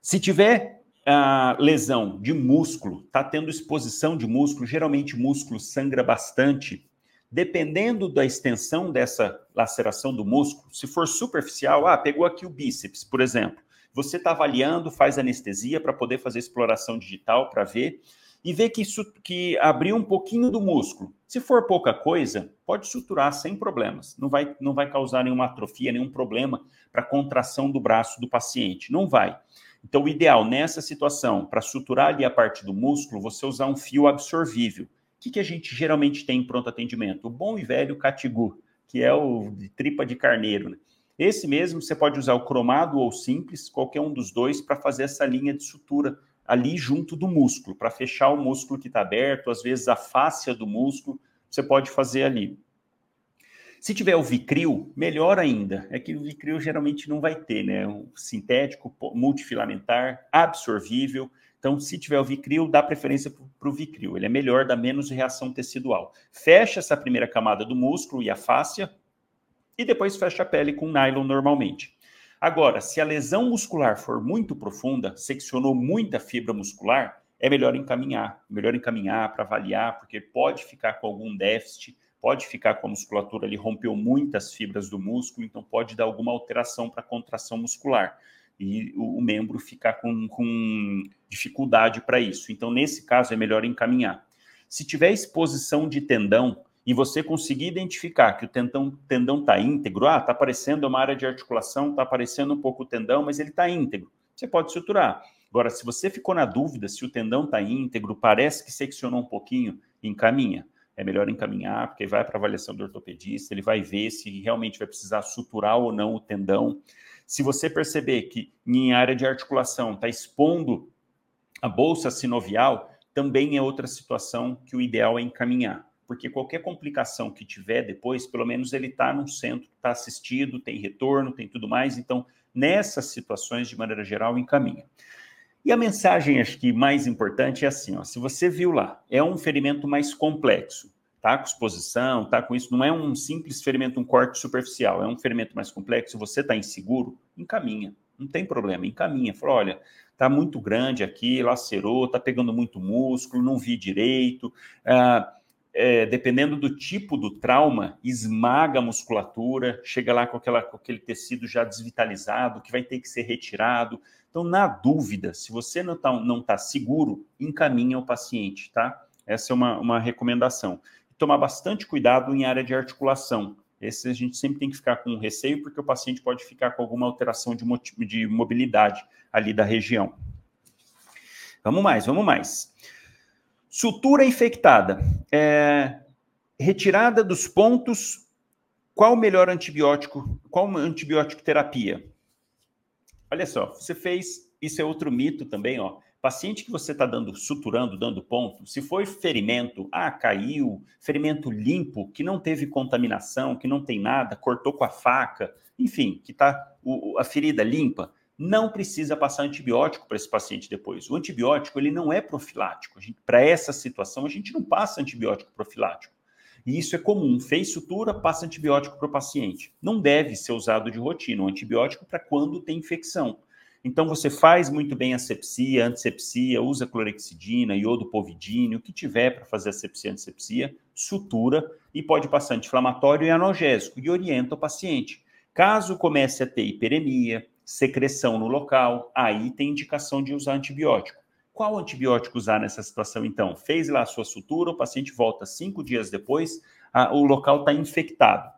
se tiver a uh, lesão de músculo, está tendo exposição de músculo, geralmente músculo sangra bastante, dependendo da extensão dessa laceração do músculo, se for superficial, ah, pegou aqui o bíceps, por exemplo, você está avaliando, faz anestesia para poder fazer exploração digital para ver e ver que isso que abriu um pouquinho do músculo. Se for pouca coisa, pode suturar sem problemas. Não vai, não vai causar nenhuma atrofia, nenhum problema para contração do braço do paciente. Não vai. Então, o ideal nessa situação, para suturar ali a parte do músculo, você usar um fio absorvível. O que, que a gente geralmente tem em pronto atendimento? O bom e velho catigu, que é o de tripa de carneiro. Né? Esse mesmo você pode usar o cromado ou simples, qualquer um dos dois, para fazer essa linha de sutura ali junto do músculo, para fechar o músculo que está aberto, às vezes a fáscia do músculo, você pode fazer ali. Se tiver o Vicril, melhor ainda. É que o Vicril geralmente não vai ter, né? Um sintético, multifilamentar, absorvível. Então, se tiver o Vicril, dá preferência para o Vicril. Ele é melhor, dá menos reação tecidual. Fecha essa primeira camada do músculo e a fáscia, e depois fecha a pele com nylon normalmente. Agora, se a lesão muscular for muito profunda, seccionou muita fibra muscular, é melhor encaminhar, melhor encaminhar para avaliar, porque pode ficar com algum déficit, pode ficar com a musculatura ali, rompeu muitas fibras do músculo, então pode dar alguma alteração para a contração muscular e o, o membro ficar com, com dificuldade para isso. Então, nesse caso, é melhor encaminhar. Se tiver exposição de tendão, e você conseguir identificar que o tendão tendão está íntegro, ah, está aparecendo uma área de articulação, está aparecendo um pouco o tendão, mas ele está íntegro, você pode suturar. Agora, se você ficou na dúvida se o tendão está íntegro, parece que seccionou um pouquinho, encaminha. É melhor encaminhar, porque vai para avaliação do ortopedista, ele vai ver se realmente vai precisar suturar ou não o tendão. Se você perceber que em área de articulação está expondo a bolsa sinovial, também é outra situação que o ideal é encaminhar porque qualquer complicação que tiver depois, pelo menos ele está num centro, está assistido, tem retorno, tem tudo mais. Então, nessas situações, de maneira geral, encaminha. E a mensagem, acho que mais importante é assim: ó, se você viu lá, é um ferimento mais complexo, tá com exposição, tá com isso, não é um simples ferimento, um corte superficial, é um ferimento mais complexo, você está inseguro, encaminha, não tem problema, encaminha. Fala, olha, tá muito grande aqui, lacerou, tá pegando muito músculo, não vi direito. Ah, é, dependendo do tipo do trauma, esmaga a musculatura, chega lá com, aquela, com aquele tecido já desvitalizado, que vai ter que ser retirado. Então, na dúvida, se você não está não tá seguro, encaminha o paciente, tá? Essa é uma, uma recomendação. Tomar bastante cuidado em área de articulação. Esse a gente sempre tem que ficar com receio, porque o paciente pode ficar com alguma alteração de, de mobilidade ali da região. Vamos mais, vamos mais. Sutura infectada. É, retirada dos pontos. Qual o melhor antibiótico? Qual antibiótico terapia? Olha só, você fez. Isso é outro mito também, ó. Paciente que você está dando, suturando, dando ponto, se foi ferimento, ah, caiu, ferimento limpo, que não teve contaminação, que não tem nada, cortou com a faca, enfim, que está a ferida limpa, não precisa passar antibiótico para esse paciente depois. O antibiótico ele não é profilático. Para essa situação, a gente não passa antibiótico profilático. E isso é comum. Fez sutura, passa antibiótico para o paciente. Não deve ser usado de rotina. O antibiótico para quando tem infecção. Então, você faz muito bem a sepsia, antisepsia, usa clorexidina, iodo povidíneo, o que tiver para fazer a sepsia, antisepsia, sutura e pode passar anti-inflamatório e analgésico e orienta o paciente. Caso comece a ter hiperemia, secreção no local, aí tem indicação de usar antibiótico. Qual antibiótico usar nessa situação, então? Fez lá a sua sutura, o paciente volta cinco dias depois, a, o local está infectado.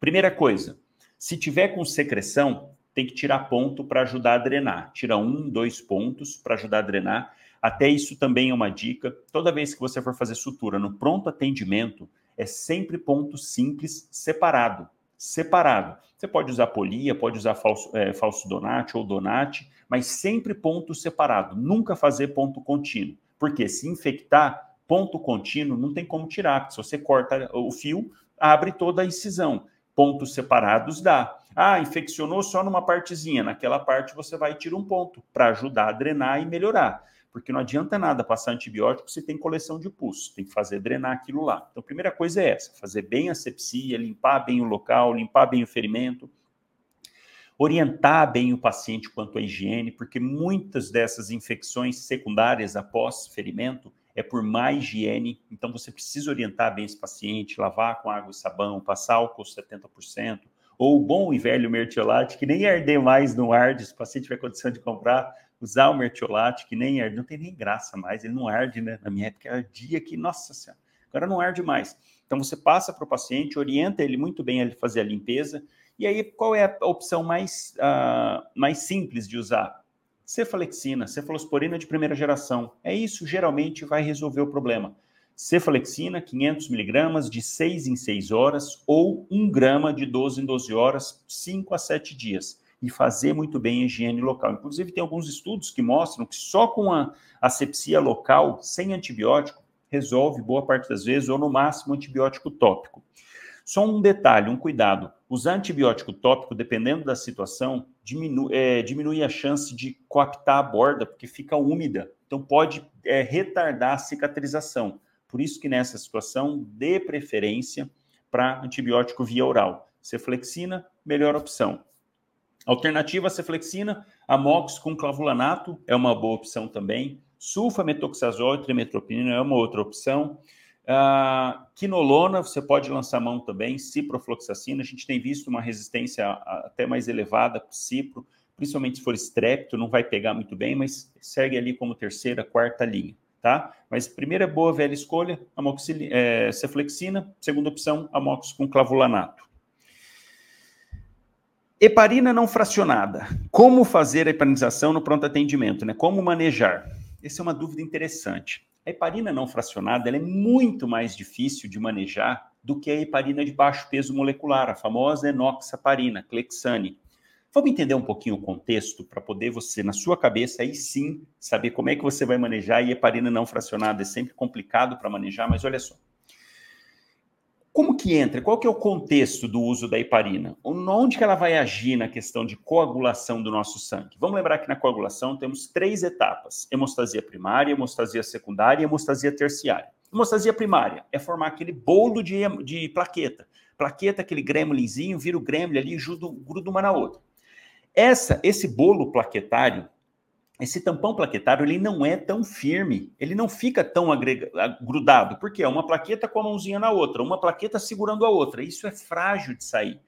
Primeira coisa, se tiver com secreção, tem que tirar ponto para ajudar a drenar. Tira um, dois pontos para ajudar a drenar. Até isso também é uma dica. Toda vez que você for fazer sutura no pronto atendimento, é sempre ponto simples separado. Separado. Você pode usar polia, pode usar falso, é, falso donate ou donate, mas sempre ponto separado. Nunca fazer ponto contínuo. Porque se infectar, ponto contínuo não tem como tirar. Porque se você corta o fio, abre toda a incisão. Pontos separados dá. Ah, infeccionou só numa partezinha. Naquela parte você vai tirar um ponto para ajudar a drenar e melhorar porque não adianta nada passar antibiótico se tem coleção de pus, tem que fazer drenar aquilo lá. Então, a primeira coisa é essa: fazer bem a sepsia, limpar bem o local, limpar bem o ferimento, orientar bem o paciente quanto à higiene, porque muitas dessas infecções secundárias após ferimento é por má higiene, então você precisa orientar bem esse paciente, lavar com água e sabão, passar álcool 70%, ou o bom e velho mertiolate, que nem arder mais no arde, se o paciente tiver condição de comprar, usar o mertiolate, que nem arde, não tem nem graça mais, ele não arde, né? Na minha época ardia que, nossa senhora, agora não arde mais. Então você passa para o paciente, orienta ele muito bem a fazer a limpeza, e aí qual é a opção mais, uh, mais simples de usar? Cefalexina, cefalosporina de primeira geração. É isso, geralmente vai resolver o problema. Cefalexina, 500 miligramas, de 6 em 6 horas, ou 1 grama de 12 em 12 horas, 5 a 7 dias e fazer muito bem a higiene local. Inclusive, tem alguns estudos que mostram que só com a asepsia local, sem antibiótico, resolve boa parte das vezes, ou no máximo antibiótico tópico. Só um detalhe, um cuidado: usar antibiótico tópico, dependendo da situação, diminui, é, diminui a chance de coaptar a borda, porque fica úmida. Então, pode é, retardar a cicatrização. Por isso que nessa situação, dê preferência para antibiótico via oral. Ceflexina, melhor opção. Alternativa à ceflexina, amox com clavulanato é uma boa opção também. Sulfametoxazol e trimetoprim é uma outra opção. Uh, quinolona, você pode lançar mão também. Ciprofloxacina, a gente tem visto uma resistência até mais elevada para cipro, principalmente se for estrépito, não vai pegar muito bem, mas segue ali como terceira, quarta linha, tá? Mas primeira boa velha escolha, amoxil, é, ceflexina. Segunda opção, amox com clavulanato. Heparina não fracionada. Como fazer a heparinização no pronto atendimento? Né? Como manejar? Essa é uma dúvida interessante. A heparina não fracionada é muito mais difícil de manejar do que a heparina de baixo peso molecular, a famosa enoxaparina, Clexane. Vamos entender um pouquinho o contexto para poder você, na sua cabeça, aí sim, saber como é que você vai manejar. E heparina não fracionada é sempre complicado para manejar, mas olha só. Como que entra? Qual que é o contexto do uso da heparina? Onde que ela vai agir na questão de coagulação do nosso sangue? Vamos lembrar que na coagulação temos três etapas: hemostasia primária, hemostasia secundária e hemostasia terciária. Hemostasia primária é formar aquele bolo de, de plaqueta. Plaqueta, aquele gremlinzinho, vira o gremlin ali, gruda uma na outra. Essa, esse bolo plaquetário, esse tampão plaquetário ele não é tão firme, ele não fica tão agrega, grudado, porque é uma plaqueta com a mãozinha na outra, uma plaqueta segurando a outra. Isso é frágil de sair. O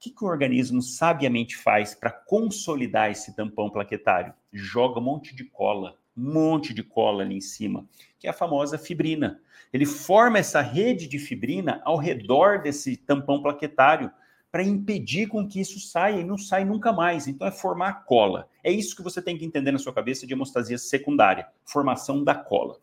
que, que o organismo sabiamente faz para consolidar esse tampão plaquetário? Joga um monte de cola, um monte de cola ali em cima, que é a famosa fibrina. Ele forma essa rede de fibrina ao redor desse tampão plaquetário para impedir com que isso saia e não sai nunca mais. Então é formar cola. É isso que você tem que entender na sua cabeça de hemostasia secundária, formação da cola.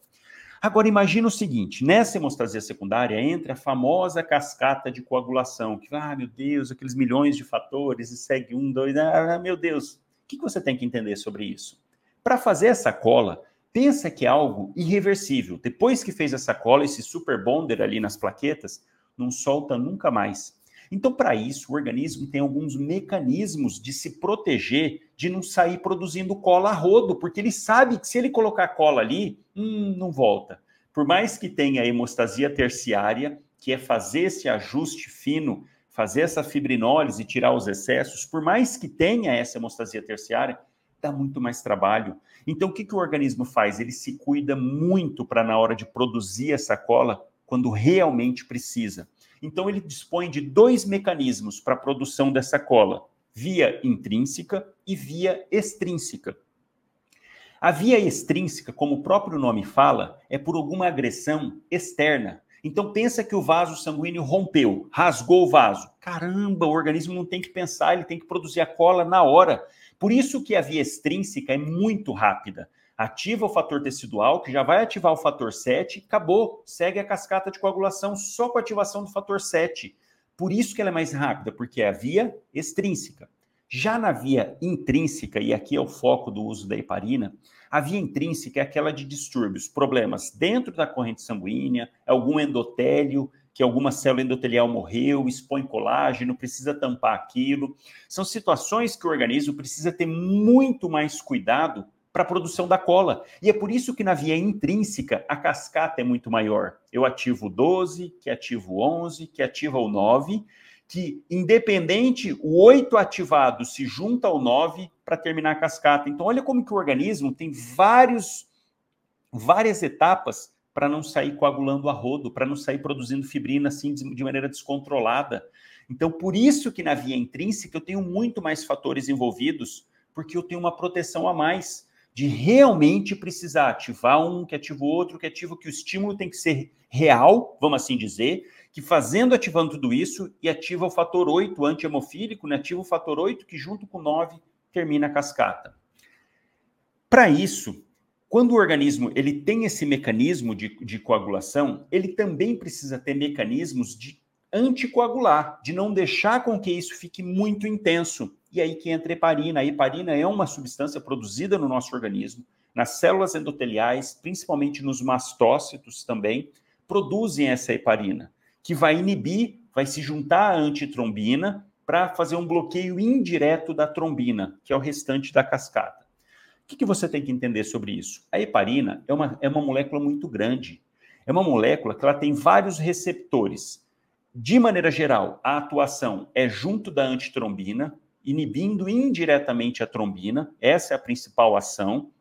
Agora imagina o seguinte, nessa hemostasia secundária entra a famosa cascata de coagulação, que, ah, meu Deus, aqueles milhões de fatores, e segue um, dois, ah, meu Deus. O que você tem que entender sobre isso? Para fazer essa cola, pensa que é algo irreversível. Depois que fez essa cola, esse super bonder ali nas plaquetas, não solta nunca mais. Então, para isso, o organismo tem alguns mecanismos de se proteger de não sair produzindo cola a rodo, porque ele sabe que se ele colocar cola ali, hum, não volta. Por mais que tenha hemostasia terciária, que é fazer esse ajuste fino, fazer essa fibrinólise tirar os excessos, por mais que tenha essa hemostasia terciária, dá muito mais trabalho. Então, o que, que o organismo faz? Ele se cuida muito para, na hora de produzir essa cola, quando realmente precisa. Então, ele dispõe de dois mecanismos para a produção dessa cola: via intrínseca e via extrínseca. A via extrínseca, como o próprio nome fala, é por alguma agressão externa. Então pensa que o vaso sanguíneo rompeu, rasgou o vaso. Caramba, o organismo não tem que pensar, ele tem que produzir a cola na hora. Por isso que a via extrínseca é muito rápida. Ativa o fator tecidual, que já vai ativar o fator 7, acabou, segue a cascata de coagulação só com a ativação do fator 7. Por isso que ela é mais rápida, porque é a via extrínseca. Já na via intrínseca, e aqui é o foco do uso da heparina, a via intrínseca é aquela de distúrbios, problemas dentro da corrente sanguínea, algum endotélio, que alguma célula endotelial morreu, expõe colágeno, precisa tampar aquilo. São situações que o organismo precisa ter muito mais cuidado para a produção da cola. E é por isso que na via intrínseca a cascata é muito maior. Eu ativo 12, que ativo 11, que ativa o 9, que independente, o 8 ativado se junta ao 9 para terminar a cascata. Então olha como que o organismo tem vários várias etapas para não sair coagulando a rodo, para não sair produzindo fibrina assim de maneira descontrolada. Então, por isso que na via intrínseca eu tenho muito mais fatores envolvidos, porque eu tenho uma proteção a mais de realmente precisar ativar um, que ativa o outro, que ativa que o estímulo tem que ser real, vamos assim dizer, que fazendo, ativando tudo isso, e ativa o fator 8 anti-hemofílico, né? ativa o fator 8, que junto com 9 termina a cascata. Para isso, quando o organismo ele tem esse mecanismo de, de coagulação, ele também precisa ter mecanismos de anticoagular, de não deixar com que isso fique muito intenso. E aí que entra a heparina. A heparina é uma substância produzida no nosso organismo, nas células endoteliais, principalmente nos mastócitos também, produzem essa heparina, que vai inibir, vai se juntar à antitrombina para fazer um bloqueio indireto da trombina, que é o restante da cascata. O que, que você tem que entender sobre isso? A heparina é uma, é uma molécula muito grande. É uma molécula que ela tem vários receptores. De maneira geral, a atuação é junto da antitrombina, inibindo indiretamente a trombina, essa é a principal ação,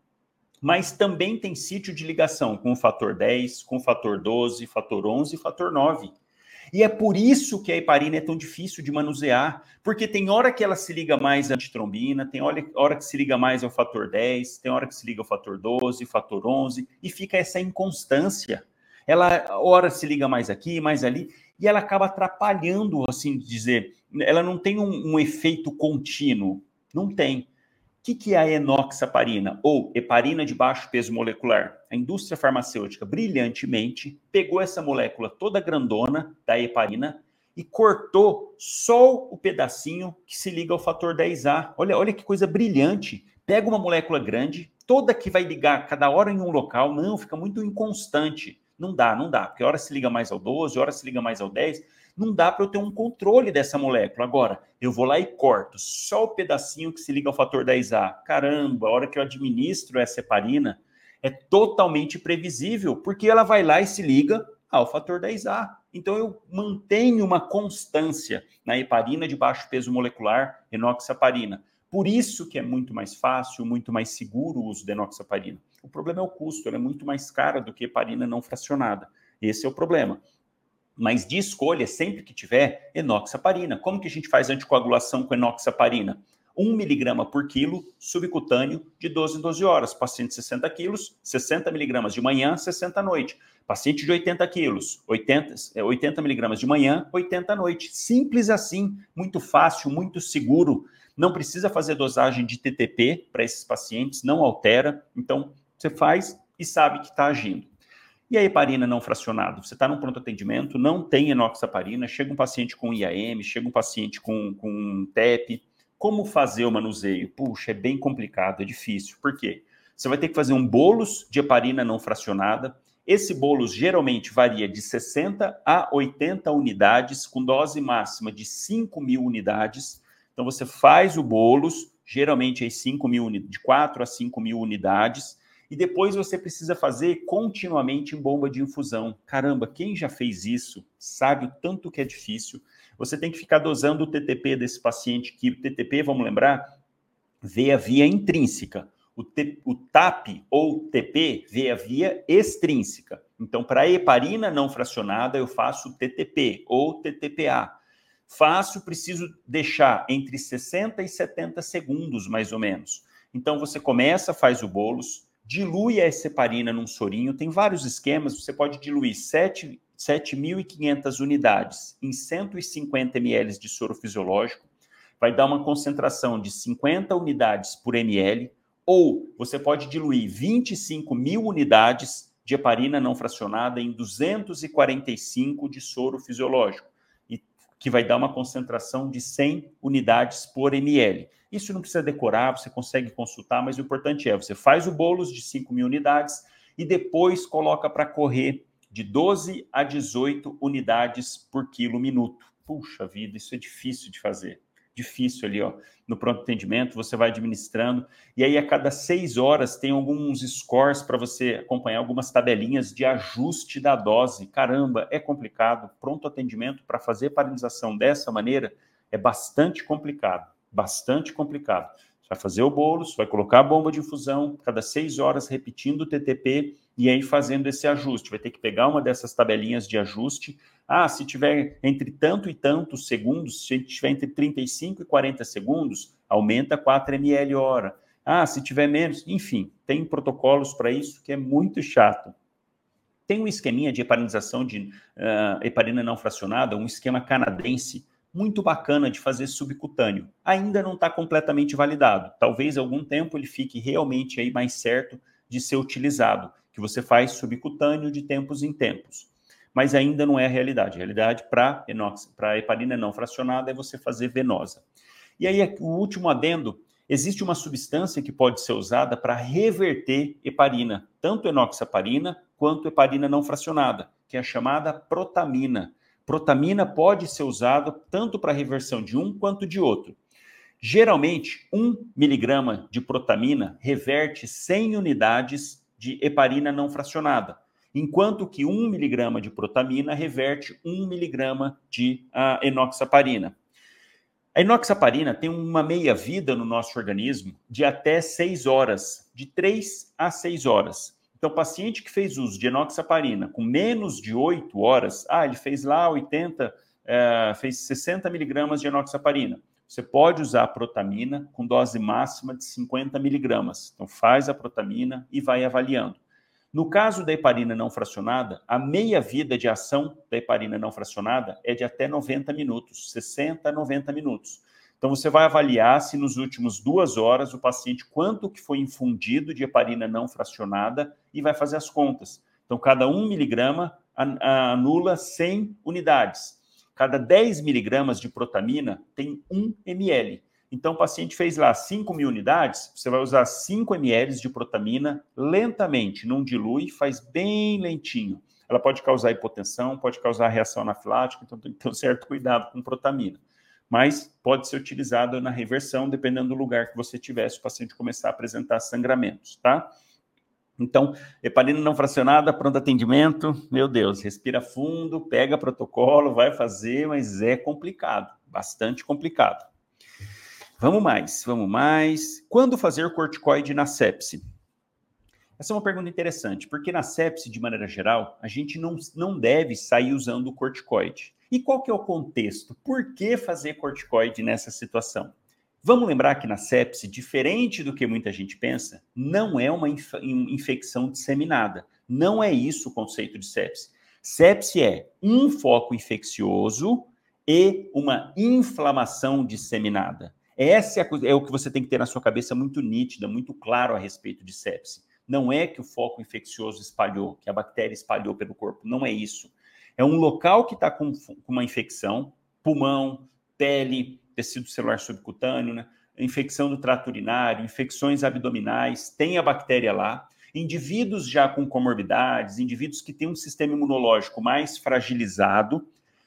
mas também tem sítio de ligação com o fator 10, com o fator 12, fator 11 e fator 9. E é por isso que a heparina é tão difícil de manusear, porque tem hora que ela se liga mais à antitrombina, tem hora, que se liga mais ao fator 10, tem hora que se liga ao fator 12, fator 11, e fica essa inconstância. Ela hora se liga mais aqui, mais ali, e ela acaba atrapalhando, assim dizer, ela não tem um, um efeito contínuo, não tem que, que é a enoxaparina, ou heparina de baixo peso molecular? A indústria farmacêutica brilhantemente pegou essa molécula toda grandona da heparina e cortou só o pedacinho que se liga ao fator 10A. Olha, olha que coisa brilhante. Pega uma molécula grande, toda que vai ligar cada hora em um local, não, fica muito inconstante. Não dá, não dá, porque hora se liga mais ao 12, hora se liga mais ao 10 não dá para eu ter um controle dessa molécula. Agora, eu vou lá e corto só o pedacinho que se liga ao fator 10A. Caramba, a hora que eu administro essa heparina é totalmente previsível, porque ela vai lá e se liga ao fator 10A. Então, eu mantenho uma constância na heparina de baixo peso molecular, enoxaparina. Por isso que é muito mais fácil, muito mais seguro o uso da enoxaparina. O problema é o custo, ela é muito mais cara do que heparina não fracionada. Esse é o problema mas de escolha, sempre que tiver, enoxaparina. Como que a gente faz anticoagulação com enoxaparina? 1 miligrama por quilo subcutâneo de 12 em 12 horas. Paciente de 60 quilos, 60 miligramas de manhã, 60 à noite. Paciente de 80 quilos, 80, 80 miligramas de manhã, 80 à noite. Simples assim, muito fácil, muito seguro. Não precisa fazer dosagem de TTP para esses pacientes, não altera. Então, você faz e sabe que está agindo. E a heparina não fracionada? Você está num pronto atendimento, não tem enoxaparina, chega um paciente com IAM, chega um paciente com, com TEP. Como fazer o manuseio? Puxa, é bem complicado, é difícil. Por quê? Você vai ter que fazer um bolos de heparina não fracionada. Esse bolos geralmente varia de 60 a 80 unidades, com dose máxima de 5 mil unidades. Então, você faz o bolos, geralmente aí 5 mil, de 4 a 5 mil unidades e depois você precisa fazer continuamente em bomba de infusão. Caramba, quem já fez isso sabe o tanto que é difícil. Você tem que ficar dosando o TTP desse paciente, que o TTP, vamos lembrar, vê a via intrínseca. O, T, o TAP ou TP vê a via extrínseca. Então, para heparina não fracionada, eu faço TTP ou TTPA. Faço, preciso deixar entre 60 e 70 segundos, mais ou menos. Então, você começa, faz o bolos, dilui a heparina num sorinho. Tem vários esquemas, você pode diluir 7.500 unidades em 150 ml de soro fisiológico, vai dar uma concentração de 50 unidades por ml, Ou você pode diluir 25 mil unidades de heparina não fracionada em 245 de soro fisiológico, e que vai dar uma concentração de 100 unidades por ml. Isso não precisa decorar, você consegue consultar, mas o importante é você faz o bolos de 5 mil unidades e depois coloca para correr de 12 a 18 unidades por quilo minuto. Puxa vida, isso é difícil de fazer difícil ali, ó. No pronto atendimento, você vai administrando, e aí a cada seis horas tem alguns scores para você acompanhar algumas tabelinhas de ajuste da dose. Caramba, é complicado. Pronto atendimento para fazer paralisação dessa maneira é bastante complicado. Bastante complicado. Você vai fazer o bolo, você vai colocar a bomba de infusão, cada seis horas repetindo o TTP e aí fazendo esse ajuste. Vai ter que pegar uma dessas tabelinhas de ajuste. Ah, se tiver entre tanto e tantos segundos, se tiver entre 35 e 40 segundos, aumenta 4 ml hora. Ah, se tiver menos, enfim, tem protocolos para isso que é muito chato. Tem um esqueminha de heparinização de uh, heparina não fracionada, um esquema canadense, muito bacana de fazer subcutâneo. Ainda não está completamente validado. Talvez algum tempo ele fique realmente aí mais certo de ser utilizado, que você faz subcutâneo de tempos em tempos. Mas ainda não é a realidade. A realidade para para heparina não fracionada é você fazer venosa. E aí o último adendo, existe uma substância que pode ser usada para reverter heparina, tanto enoxaparina quanto heparina não fracionada, que é a chamada protamina. Protamina pode ser usado tanto para reversão de um quanto de outro. Geralmente, 1 miligrama de protamina reverte 100 unidades de heparina não fracionada, enquanto que 1 miligrama de protamina reverte 1 miligrama de uh, enoxaparina. A enoxaparina tem uma meia-vida no nosso organismo de até 6 horas, de 3 a 6 horas. Então, paciente que fez uso de enoxaparina com menos de 8 horas, ah, ele fez lá 80, é, fez 60 miligramas de enoxaparina. Você pode usar a protamina com dose máxima de 50 miligramas. Então, faz a protamina e vai avaliando. No caso da heparina não fracionada, a meia-vida de ação da heparina não fracionada é de até 90 minutos, 60 a 90 minutos. Então, você vai avaliar se nos últimos duas horas o paciente, quanto que foi infundido de heparina não fracionada e vai fazer as contas. Então, cada 1 miligrama anula 100 unidades. Cada 10 miligramas de protamina tem 1 ml. Então, o paciente fez lá 5 mil unidades, você vai usar 5 ml de protamina lentamente, não dilui, faz bem lentinho. Ela pode causar hipotensão, pode causar reação anafilática, então tem que ter um certo cuidado com protamina mas pode ser utilizado na reversão, dependendo do lugar que você tiver, se o paciente começar a apresentar sangramentos, tá? Então, heparina não fracionada, pronto atendimento, meu Deus, respira fundo, pega protocolo, vai fazer, mas é complicado, bastante complicado. Vamos mais, vamos mais. Quando fazer corticoide na sepse? Essa é uma pergunta interessante, porque na sepse, de maneira geral, a gente não, não deve sair usando o corticoide. E qual que é o contexto? Por que fazer corticoide nessa situação? Vamos lembrar que na sepse, diferente do que muita gente pensa, não é uma inf infecção disseminada. Não é isso o conceito de sepse. Sepse é um foco infeccioso e uma inflamação disseminada. Essa é, é, o que você tem que ter na sua cabeça muito nítida, muito claro a respeito de sepse. Não é que o foco infeccioso espalhou, que a bactéria espalhou pelo corpo. Não é isso. É um local que está com, com, uma infecção, pulmão, pele, tecido celular subcutâneo, né? infecção do trato urinário, infecções abdominais, tem a bactéria lá. Indivíduos já com comorbidades, indivíduos que têm um sistema imunológico mais fragilizado,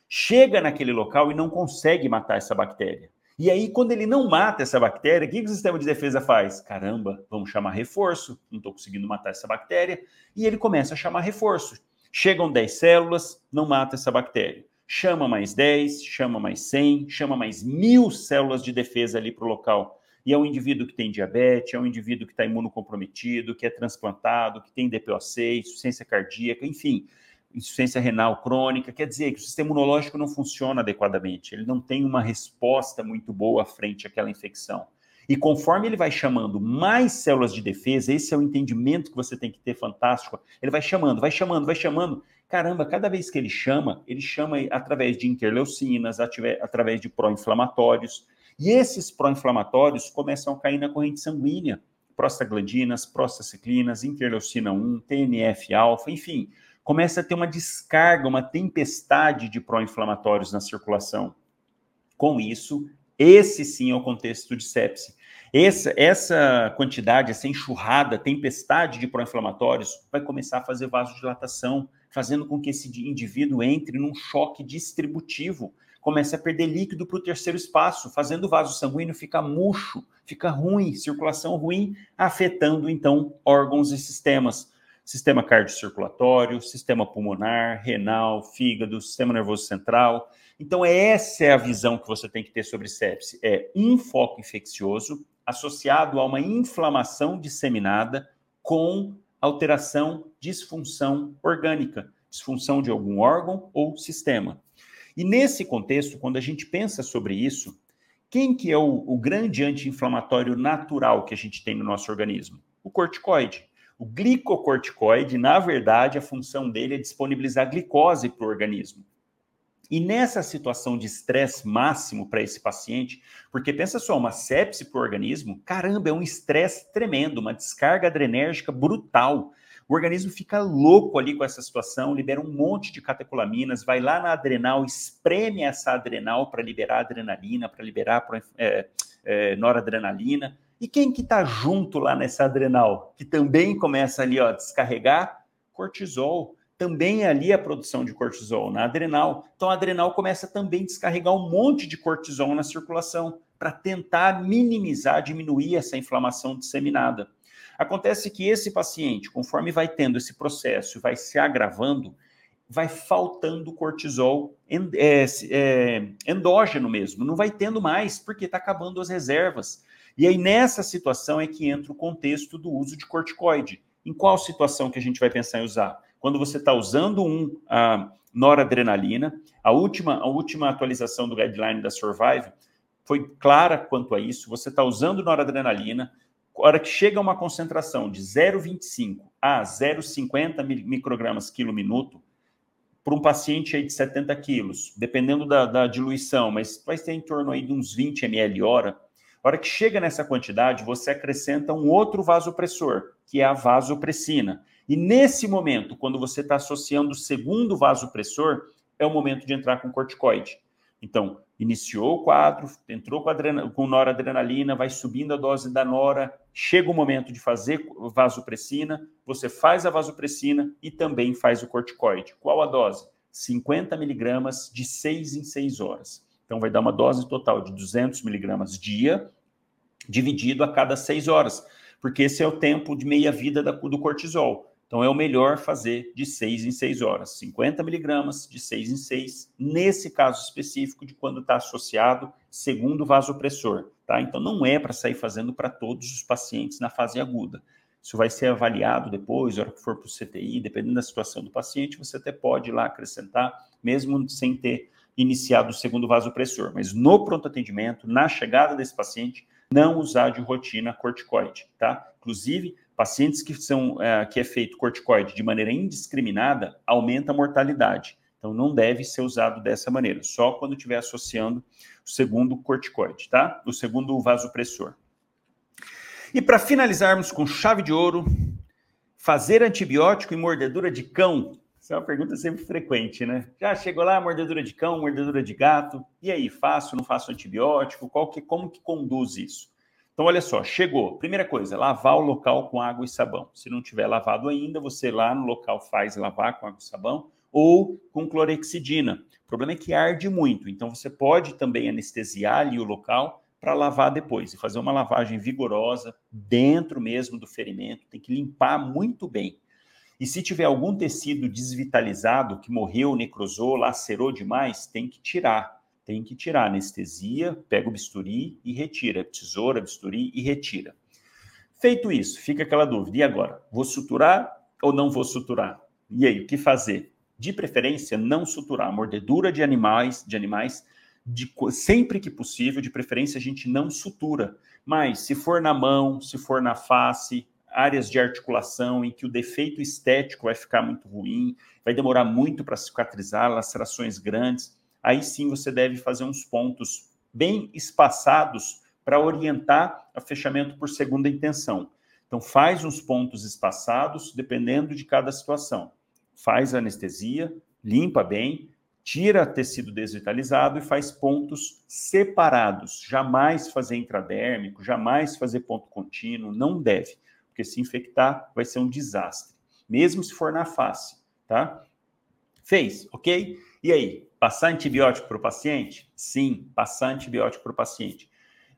chega naquele local e não consegue matar essa bactéria. E aí, quando ele não mata essa bactéria, o que, que o sistema de defesa faz? Caramba, vamos chamar reforço, não estou conseguindo matar essa bactéria. E ele começa a chamar reforço. Chegam 10 células, não mata essa bactéria. Chama mais 10, chama mais 100, chama mais mil células de defesa ali para o local. E é um indivíduo que tem diabetes, é um indivíduo que está imunocomprometido, que é transplantado, que tem DPOC, insuficiência cardíaca, enfim, insuficiência renal crônica. Quer dizer que o sistema imunológico não funciona adequadamente, ele não tem uma resposta muito boa frente àquela infecção. E conforme ele vai chamando mais células de defesa, esse é o entendimento que você tem que ter fantástico. Ele vai chamando, vai chamando, vai chamando. Caramba, cada vez que ele chama, ele chama através de interleucinas, através de pró-inflamatórios. E esses pró-inflamatórios começam a cair na corrente sanguínea, prostaglandinas, prostaciclinas, interleucina 1, TNF-alfa, enfim, começa a ter uma descarga, uma tempestade de pró-inflamatórios na circulação. Com isso, esse sim é o contexto de sepse. Essa, essa quantidade, essa enxurrada, tempestade de pró-inflamatórios vai começar a fazer vasodilatação, fazendo com que esse indivíduo entre num choque distributivo, comece a perder líquido para o terceiro espaço, fazendo o vaso sanguíneo ficar murcho, fica ruim, circulação ruim, afetando então órgãos e sistemas. Sistema cardiocirculatório, sistema pulmonar, renal, fígado, sistema nervoso central. Então, essa é a visão que você tem que ter sobre sepse. É um foco infeccioso associado a uma inflamação disseminada com alteração, disfunção orgânica, disfunção de algum órgão ou sistema. E nesse contexto, quando a gente pensa sobre isso, quem que é o, o grande anti-inflamatório natural que a gente tem no nosso organismo? O corticoide. O glicocorticoide, na verdade, a função dele é disponibilizar glicose para o organismo. E nessa situação de estresse máximo para esse paciente, porque pensa só, uma sepse para o organismo, caramba, é um estresse tremendo, uma descarga adrenérgica brutal. O organismo fica louco ali com essa situação, libera um monte de catecolaminas, vai lá na adrenal, espreme essa adrenal para liberar adrenalina, para liberar é, é, noradrenalina. E quem que está junto lá nessa adrenal, que também começa ali ó, a descarregar? Cortisol também é ali a produção de cortisol na adrenal. Então a adrenal começa também a descarregar um monte de cortisol na circulação para tentar minimizar, diminuir essa inflamação disseminada. Acontece que esse paciente, conforme vai tendo esse processo, vai se agravando, vai faltando cortisol é, é, endógeno mesmo, não vai tendo mais, porque está acabando as reservas. E aí, nessa situação, é que entra o contexto do uso de corticoide. Em qual situação que a gente vai pensar em usar? Quando você está usando um a noradrenalina, a última, a última atualização do guideline da Survive foi clara quanto a isso. Você está usando noradrenalina, a hora que chega a uma concentração de 0,25 a 0,50 microgramas quilo minuto, para um paciente aí de 70 quilos, dependendo da, da, diluição, mas vai ser em torno aí de uns 20 ml hora. A hora que chega nessa quantidade, você acrescenta um outro vasopressor, que é a vasopressina. E nesse momento, quando você está associando o segundo vasopressor, é o momento de entrar com corticoide. Então, iniciou o quadro, entrou com, com noradrenalina, vai subindo a dose da nora, chega o momento de fazer vasopressina, você faz a vasopressina e também faz o corticoide. Qual a dose? 50 miligramas de 6 em 6 horas. Então, vai dar uma dose total de 200 miligramas dia, dividido a cada 6 horas, porque esse é o tempo de meia-vida do cortisol. Então, é o melhor fazer de 6 em 6 horas, 50 miligramas de 6 em 6, nesse caso específico de quando está associado segundo vasopressor, tá? Então, não é para sair fazendo para todos os pacientes na fase aguda. Isso vai ser avaliado depois, na hora que for para o CTI, dependendo da situação do paciente, você até pode ir lá acrescentar, mesmo sem ter iniciado o segundo vasopressor. Mas no pronto atendimento, na chegada desse paciente, não usar de rotina corticoide, tá? Inclusive, Pacientes que são é, que é feito corticoide de maneira indiscriminada aumenta a mortalidade. Então não deve ser usado dessa maneira, só quando estiver associando o segundo corticoide, tá? O segundo vasopressor. E para finalizarmos com chave de ouro, fazer antibiótico e mordedura de cão. Essa é uma pergunta sempre frequente, né? Já chegou lá, mordedura de cão, mordedura de gato. E aí, faço, não faço antibiótico? Qual que, como que conduz isso? Então, olha só, chegou. Primeira coisa, lavar o local com água e sabão. Se não tiver lavado ainda, você lá no local faz lavar com água e sabão ou com clorexidina. O problema é que arde muito, então você pode também anestesiar ali o local para lavar depois e fazer uma lavagem vigorosa dentro mesmo do ferimento. Tem que limpar muito bem. E se tiver algum tecido desvitalizado que morreu, necrosou, lacerou demais, tem que tirar tem que tirar anestesia, pega o bisturi e retira, tesoura, bisturi e retira. Feito isso, fica aquela dúvida. E agora? Vou suturar ou não vou suturar? E aí, o que fazer? De preferência, não suturar. Mordedura de animais, de animais, de, sempre que possível, de preferência, a gente não sutura. Mas se for na mão, se for na face, áreas de articulação em que o defeito estético vai ficar muito ruim, vai demorar muito para cicatrizar, lacerações grandes, aí sim você deve fazer uns pontos bem espaçados para orientar a fechamento por segunda intenção. Então, faz uns pontos espaçados, dependendo de cada situação. Faz anestesia, limpa bem, tira tecido desvitalizado e faz pontos separados. Jamais fazer intradérmico, jamais fazer ponto contínuo, não deve, porque se infectar vai ser um desastre, mesmo se for na face, tá? Fez, ok? E aí, passar antibiótico para o paciente? Sim, passar antibiótico para o paciente.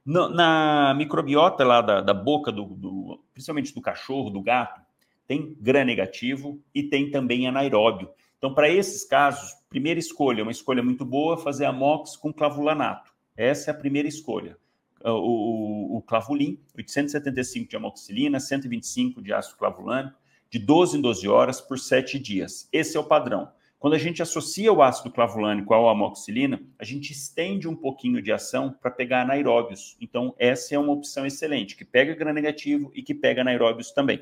Na microbiota lá da, da boca, do, do, principalmente do cachorro, do gato, tem gram negativo e tem também anaeróbio. Então, para esses casos, primeira escolha, uma escolha muito boa, fazer amox com clavulanato. Essa é a primeira escolha. O, o, o clavulin, 875 de amoxicilina, 125 de ácido clavulânico, de 12 em 12 horas por 7 dias. Esse é o padrão. Quando a gente associa o ácido clavulânico ao amoxicilina, a gente estende um pouquinho de ação para pegar anaeróbios. Então, essa é uma opção excelente, que pega gram negativo e que pega anaeróbios também.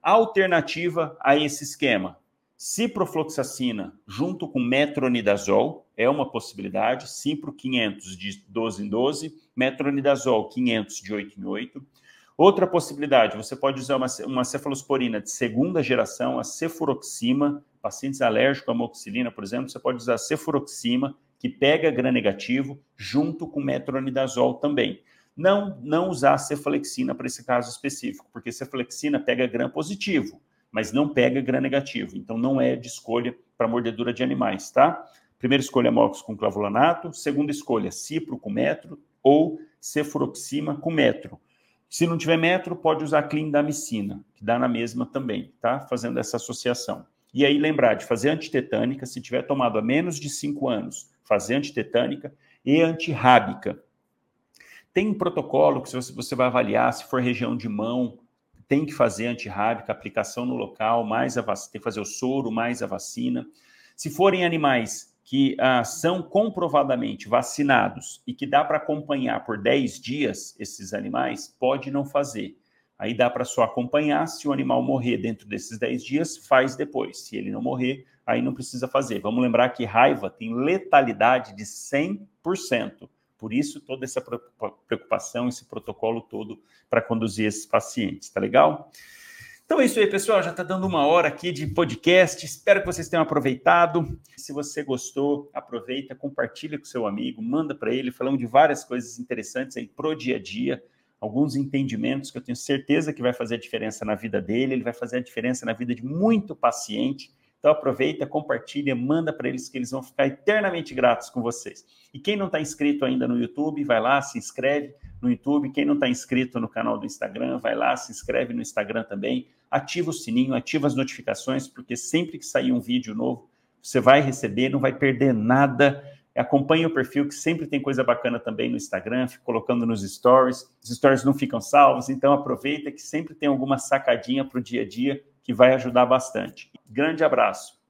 A alternativa a esse esquema, Ciprofloxacina junto com metronidazol é uma possibilidade, Cipro 500 de 12 em 12, metronidazol 500 de 8 em 8. Outra possibilidade, você pode usar uma, uma cefalosporina de segunda geração, a cefuroxima, pacientes alérgicos à amoxicilina, por exemplo, você pode usar cefuroxima, que pega gram negativo, junto com metronidazol também. Não, não usar cefalexina para esse caso específico, porque cefalexina pega gram positivo mas não pega gram negativo. Então, não é de escolha para mordedura de animais, tá? Primeira escolha, mox com clavulanato. Segunda escolha, cipro com metro ou cefuroxima com metro. Se não tiver metro, pode usar clindamicina, que dá na mesma também, tá? Fazendo essa associação. E aí lembrar de fazer antitetânica, se tiver tomado há menos de 5 anos, fazer antitetânica e antirrábica. Tem um protocolo que você vai avaliar se for região de mão, tem que fazer antirrábica, aplicação no local, mais a vacina, tem que fazer o soro, mais a vacina. Se forem animais que ah, são comprovadamente vacinados e que dá para acompanhar por 10 dias esses animais, pode não fazer. Aí dá para só acompanhar, se o animal morrer dentro desses 10 dias, faz depois. Se ele não morrer, aí não precisa fazer. Vamos lembrar que raiva tem letalidade de 100%. Por isso, toda essa preocupação, esse protocolo todo para conduzir esses pacientes, tá legal? Então é isso aí, pessoal. Já está dando uma hora aqui de podcast. Espero que vocês tenham aproveitado. Se você gostou, aproveita, compartilha com seu amigo, manda para ele. Falamos de várias coisas interessantes aí pro dia a dia, alguns entendimentos que eu tenho certeza que vai fazer a diferença na vida dele, ele vai fazer a diferença na vida de muito paciente. Então aproveita, compartilha, manda para eles que eles vão ficar eternamente gratos com vocês. E quem não está inscrito ainda no YouTube, vai lá, se inscreve no YouTube. Quem não está inscrito no canal do Instagram, vai lá, se inscreve no Instagram também. Ativa o sininho, ativa as notificações, porque sempre que sair um vídeo novo, você vai receber, não vai perder nada. Acompanhe o perfil, que sempre tem coisa bacana também no Instagram, fico colocando nos stories. Os stories não ficam salvos, então aproveita que sempre tem alguma sacadinha para o dia a dia que vai ajudar bastante. Grande abraço.